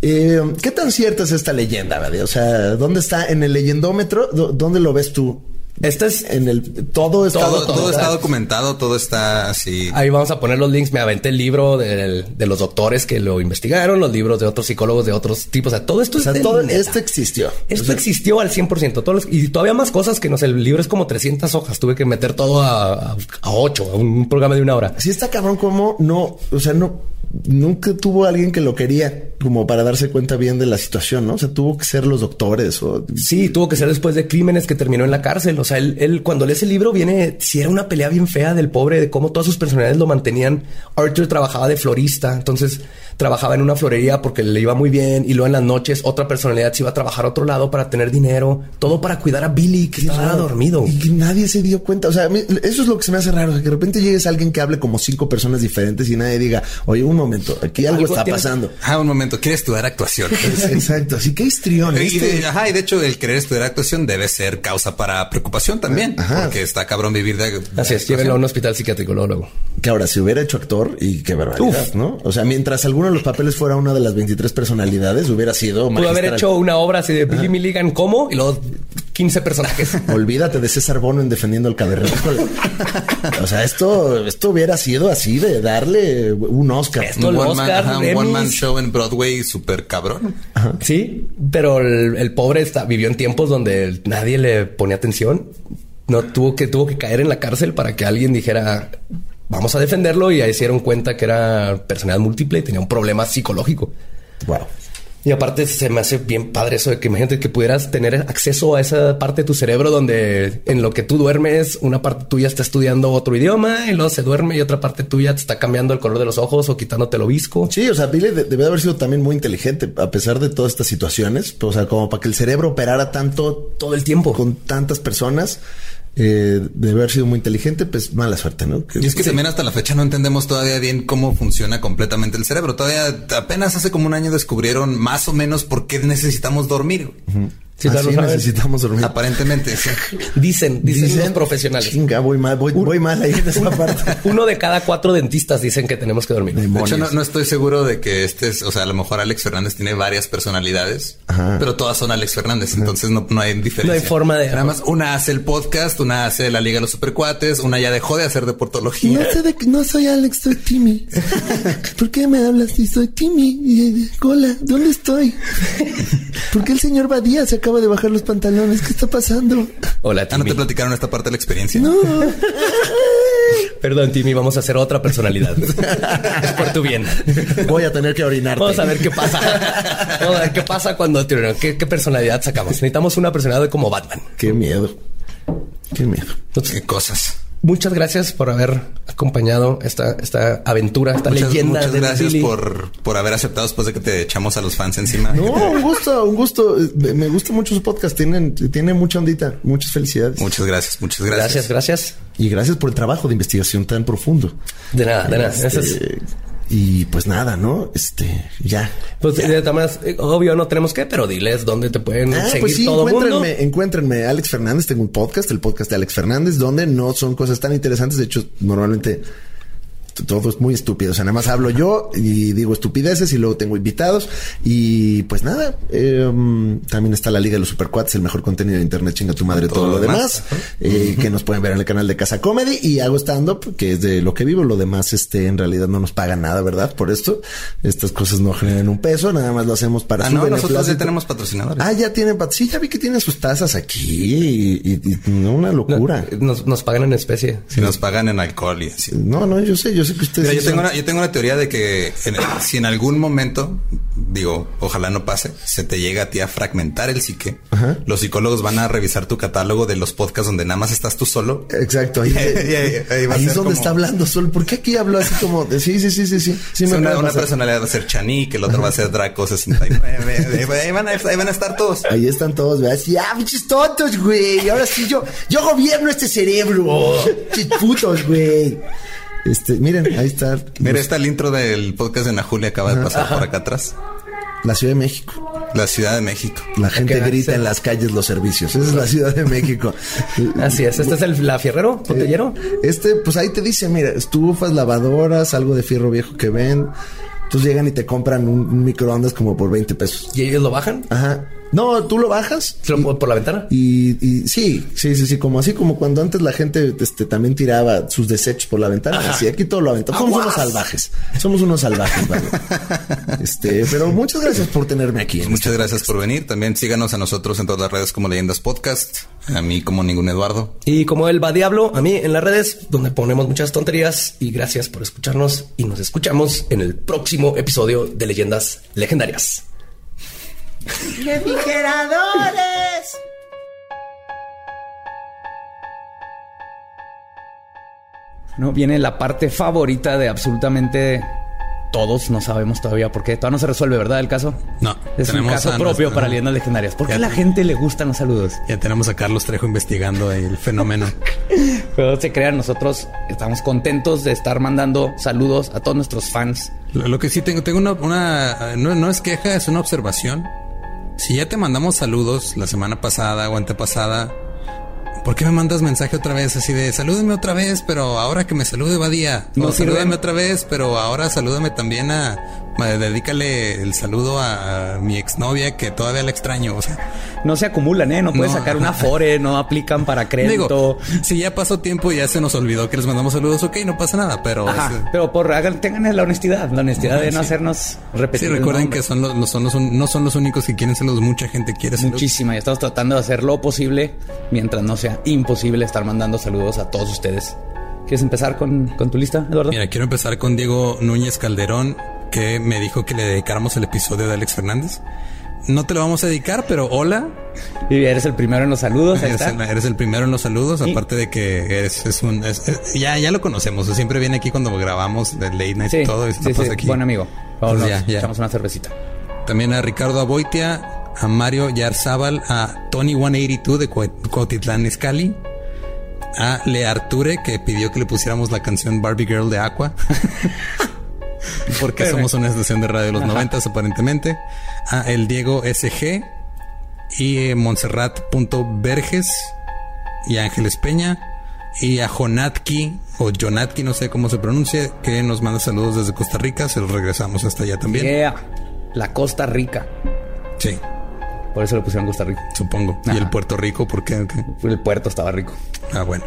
eh, ¿qué tan cierta es esta leyenda, güey? O sea, ¿dónde está? ¿En el leyendómetro? ¿Dó- ¿Dónde lo ves tú? Este es En el todo está Todo, todo documentado. está documentado, todo está así. Ahí vamos a poner los links. Me aventé el libro del- de, los doctores que lo investigaron, los libros de otros psicólogos de otros tipos. O sea, todo esto O es sea, de todo esto existió. Esto O sea, existió al 100%. Todos los- y todavía más cosas que no sé. El libro es como 300 hojas. Tuve que meter todo a, a, a 8, a un programa de una hora. Sí está cabrón como no, o sea, no, nunca tuvo alguien que lo quería como para darse cuenta bien de la situación, ¿no? O sea, tuvo que ser los doctores o... Sí, tuvo que ser después de crímenes que terminó en la cárcel. O sea, él, él cuando lee ese libro viene, si era una pelea bien fea del pobre, de cómo todas sus personalidades lo mantenían. Arthur trabajaba de florista, entonces trabajaba en una florería porque le iba muy bien y luego en las noches otra personalidad se iba a trabajar a otro lado para tener dinero, todo para cuidar a Billy que estaba dormido. Y que nadie se dio cuenta. O sea, a mí- eso es lo que se me hace raro. o sea, que de repente llegues a alguien que hable como cinco personas diferentes y nadie diga, oye, un momento, aquí algo, Algo está pasando. Ah, un momento, quiere estudiar actuación. Exacto. Así que histrión. Y este- de, ajá, y de hecho el querer estudiar actuación debe ser causa para preocupación también, Ajá. porque está cabrón vivir de, de Así es, llévenlo a un hospital psiquiátrico luego. Que ahora, si hubiera hecho actor, y qué barbaridad, Uf. ¿no? O sea, mientras de los papeles fuera una de las 23 personalidades, hubiera sido Pudo haber hecho una obra así de Billy Milligan como y luego 15 personajes. Olvídate de César Bono en defendiendo el cavernícola. o sea, esto, esto hubiera sido así de darle un Oscar. Esto- Un one man, Oscar, ajá, un one man show en Broadway súper cabrón. Sí, pero el, el pobre está, vivió en tiempos donde nadie le ponía atención. no tuvo que tuvo que caer en la cárcel para que alguien dijera vamos a defenderlo y ahí se dieron cuenta que era personalidad múltiple y tenía un problema psicológico. Wow. Y aparte se me hace bien padre eso de que imagínate que pudieras tener acceso a esa parte de tu cerebro donde en lo que tú duermes, una parte tuya está estudiando otro idioma y luego se duerme y otra parte tuya te está cambiando el color de los ojos o quitándote el obisco. Sí, o sea, Billy de- debe haber sido también muy inteligente a pesar de todas estas situaciones. O sea, como para que el cerebro operara tanto Todo el tiempo. con tantas personas, eh, debe haber sido muy inteligente, pues mala suerte, ¿no? Y es que también hasta la fecha no entendemos todavía bien cómo funciona completamente el cerebro. Todavía apenas hace como un año descubrieron más o menos por qué necesitamos dormir. Ya Así lo necesitamos dormir. Aparentemente. sí. Dicen, dicen, los profesionales. Chinga, voy mal, voy, voy mal ahí en esa parte. Uno de cada cuatro dentistas dicen que tenemos que dormir. De hecho, Demonios. no, no estoy seguro de que este es, o sea, a lo mejor Alex Fernández tiene varias personalidades, Ajá. pero todas son Alex Fernández, entonces no, no hay diferencia. No hay forma de- Nada más, una hace el podcast, una hace la Liga de los Supercuates, una ya dejó de hacer deportología. No sé de que no soy Alex, soy Timmy. ¿Por qué me hablas si soy Timmy? Cola, ¿dónde estoy? ¿Por qué el señor Badía se acaba de bajar los pantalones? ¿Qué está pasando? Hola, Ah, ¿no Timmy. te platicaron esta parte de la experiencia? No. Perdón, Timmy, vamos a hacer otra personalidad. es por tu bien. Voy a tener que orinarte. Vamos a ver qué pasa. Vamos a ver qué pasa cuando te orinan. ¿Qué, qué personalidad sacamos? Necesitamos una personalidad como Batman. Qué miedo. Qué miedo. Qué cosas. Muchas gracias por haber acompañado esta, esta aventura, esta Muchas, leyenda muchas de gracias Billy. por, por haber aceptado después de que te echamos a los fans encima. No, un gusto, un gusto. Me gusta mucho su podcast. Tienen, tiene mucha ondita. Muchas felicidades. Muchas gracias, muchas gracias. Gracias, gracias. Y gracias por el trabajo de investigación tan profundo. De nada, de nada. Este, y pues nada, ¿no? Este, ya. pues, todas maneras, eh, obvio, no tenemos que, pero diles dónde te pueden Ah, seguir pues sí, todo el mundo. encuéntrenme, encuéntrenme Alex Fernández, tengo un podcast, el podcast de Alex Fernández, donde no son cosas tan interesantes, de hecho, normalmente todo es muy estúpido, o sea, nada más hablo yo y digo estupideces y luego tengo invitados y pues nada, eh, mm, también está la Liga de los Supercuates, el mejor contenido de internet, chinga tu madre, todo, lo demás, eh, que nos pueden ver en el canal de Casa Comedy y hago stand-up, que es de lo que vivo, lo demás, este, en realidad no nos pagan nada, ¿verdad? Por esto, estas cosas no generan un peso, nada más lo hacemos para Ah, su no, nosotros ya tenemos patrocinadores. Ah, ya tienen, pat- sí, ya vi que tienen sus tazas aquí y, y- y no, una locura. Nos, nos pagan en especie. Si nos pagan en alcohol y así. No, no, yo sé, yo sé que ustedes. Mira, yo tengo, una, yo tengo una teoría de que en- si en algún momento, digo, ojalá no pase, se te llega a ti a fragmentar el psique, los psicólogos van a revisar tu catálogo de los podcasts donde nada más estás tú solo. Exacto, ahí, ahí- ahí- ahí es donde como- está hablando Sol. ¿Por qué aquí hablo así como de sí, sí, sí, sí, sí? Sí, Es me una, una personalidad va a ser Chanik, el otro va a ser Draco 69. ahí, van a, ahí van a estar todos. Ahí están todos, ¿verdad? Sí, ah, pinches tontos, güey. Ahora sí yo, yo gobierno este cerebro. Pinches putos, güey. Este, miren, ahí está. Mira, está el intro del podcast de Ana Julia, acaba de pasar por acá atrás. La Ciudad de México. La Ciudad de México. La gente queda grita en las calles los servicios. Esa es la Ciudad de México. Así es. Este es el la fierrero, botellero. Este, pues ahí te dice, mira, estufas, lavadoras, algo de fierro viejo que ven. Entonces llegan y te compran un, un microondas como por 20 pesos. Y ellos lo bajan Ajá. No, tú lo bajas. ¿Se lo pongo por la ventana. Y, y sí, sí, sí, sí, como así como cuando antes la gente este, también tiraba sus desechos por la ventana. Así, aquí todo lo aventamos. Somos unos salvajes. Somos unos salvajes, vale. Este, pero muchas gracias por tenerme aquí. en Muchas gracias por venir. También síganos a nosotros en todas las redes como Leyendas Podcast. A mí como ningún Eduardo. Y como él va diablo, a mí en las redes, donde ponemos muchas tonterías. Y gracias por escucharnos. Y nos escuchamos en el próximo episodio de Leyendas Legendarias. ¿No? Viene la parte favorita de absolutamente todos, no sabemos todavía por qué. Todavía no se resuelve, ¿verdad? El caso. No, Es un tenemos caso a propio nuestra- para leyendas legendarias. ¿Por qué a la te- gente le gustan los saludos? Ya tenemos a Carlos Trejo investigando el fenómeno. Pero se crean, nosotros estamos contentos de estar mandando saludos a todos nuestros fans. Lo, lo que sí tengo, tengo una, una- no, no es queja, es una observación. Si ya te mandamos saludos la semana pasada o antepasada, ¿por qué me mandas mensaje otra vez así de salúdeme otra vez, pero ahora que me salude Badía? No sirve. salúdame otra vez, pero ahora salúdame también a Dedícale el saludo a mi exnovia que todavía la extraño. O sea, No se acumulan, ¿eh? No puedes No. sacar una fore, no aplican para crédito. digo, si ya pasó tiempo y ya se nos olvidó que les mandamos saludos, ok, no pasa nada, pero Ajá, es- pero por hagan, tengan la honestidad, la honestidad de no Sí. hacernos sí, repetir. el recuerden que son los, los- son los un- no son los únicos que quieren saludos, mucha gente quiere saludos. Muchísima, y estamos tratando de hacer lo posible mientras no sea imposible estar mandando saludos a todos ustedes. ¿Quieres empezar con, con tu lista, Eduardo? Mira, quiero empezar con Diego Núñez Calderón, que me dijo que le dedicáramos el episodio de Alex Fernández. No te lo vamos a dedicar, pero hola. Y eres el primero en los saludos. Eres el, eres el primero en los saludos, Y- aparte de que eres, es un... es- es- ya, ya lo conocemos, siempre viene aquí cuando grabamos de Late Night Sí, y todo. Y sí, la pasa sí, aquí. buen amigo. Pues Vámonos, ya, ya. echamos una cervecita. También a Ricardo Aboitia, a Mario Yarzábal, a Tony 182 de Cuautitlán Izcalli, a Le Arture que pidió que le pusiéramos la canción Barbie Girl de Aqua. Porque somos una estación de radio de los noventas aparentemente. A el Diego SG y eh, Montserrat.verges y Ángeles Peña y a Jonatki o Jonatki, no sé cómo se pronuncia, que nos manda saludos desde Costa Rica. Se los regresamos hasta allá también. Yeah. La Costa Rica. Sí. Por eso le pusieron Costa Rica. Supongo. Ajá. Y el Puerto Rico, ¿por? ¿Qué? El puerto estaba rico. Ah, bueno.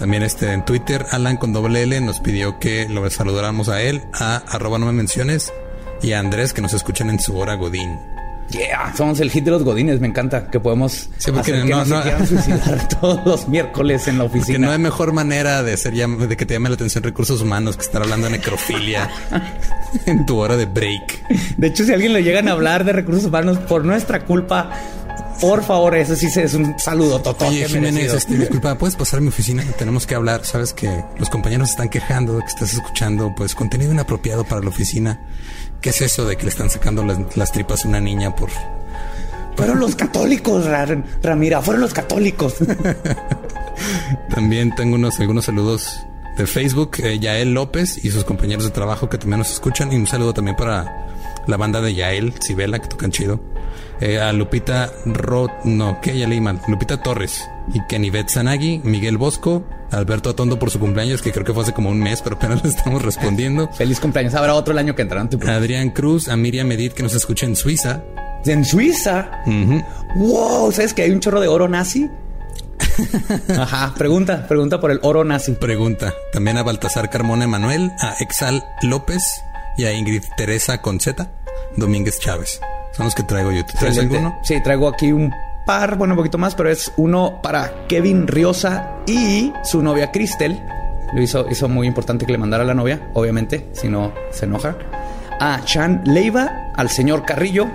También este en Twitter, Alan con doble L nos pidió que lo saludáramos a él, a arroba no me menciones, y a Andrés que nos escuchan en su hora Godín. Yeah. Somos el hit de los godines. Me encanta que podemos Sí, porque hacer que no- no, no- se quieran suicidar todos los miércoles en la Que oficina. no hay mejor manera de ser de que te llame la atención recursos humanos que estar hablando de necrofilia en tu hora de break. De hecho, si a alguien le llegan a hablar de recursos humanos por nuestra culpa, por favor, eso sí es un saludo total. Oye, Jiménez, este, disculpa, ¿puedes pasar a mi oficina? Tenemos que hablar. Sabes que los compañeros están quejando de que estás escuchando pues contenido inapropiado para la oficina. ¿Qué es eso de que le están sacando las, las tripas a una niña por Fueron los católicos, Ra- Ramira, fueron los católicos. También tengo unos algunos saludos de Facebook, eh, Yael López y sus compañeros de trabajo que también nos escuchan. Y un saludo también para la banda de Yael, Sibela, que tocan chido. Eh, a Lupita Ro... No, que ya leí mal. Lupita Torres y Kenivet Sanagi, Miguel Bosco, Alberto Atondo por su cumpleaños, que creo que fue hace como un mes, pero apenas le estamos respondiendo. Feliz cumpleaños. Habrá otro el año que entrará. Adrián Cruz, a Miriam Medit, que nos escucha en Suiza. En Suiza. Wow, ¿sabes que hay un chorro de oro nazi? Ajá, pregunta, pregunta por el oro nazi. Pregunta. También a Baltasar Carmona Emanuel, a Exal López y a Ingrid Teresa Conceta Domínguez Chávez. Son los que traigo yo. ¿Tú traes Excelente. alguno? Sí, traigo aquí un par, bueno, un poquito más, pero es uno para Kevin Riosa y su novia Cristel. Lo hizo, hizo muy importante que le mandara a la novia, obviamente, si no se enoja. A Chan Leiva, al señor Carrillo.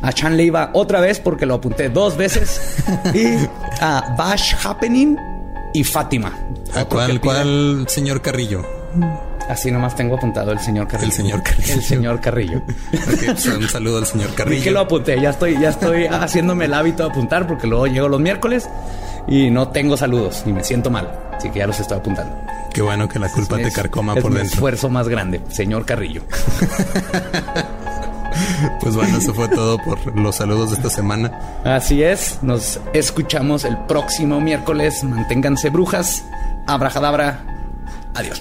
A Chan Leiva otra vez porque lo apunté dos veces. y a Bash Happening y Fátima. ¿A cuál señor Carrillo? Así nomás tengo apuntado el señor Carrillo. El señor Carrillo. El señor Carrillo. Pues, un saludo al señor Vi que lo Carrillo. apunté, ya estoy, ya estoy haciéndome el hábito de apuntar porque luego llego los miércoles y no tengo saludos y me siento mal. Así que ya los estoy apuntando. Qué bueno que la culpa te carcoma es por mi dentro. esfuerzo más grande, señor Carrillo. Pues bueno, eso fue todo por los saludos de esta semana. Así es, nos escuchamos el próximo miércoles. Manténganse brujas. Abrajadabra. Adiós.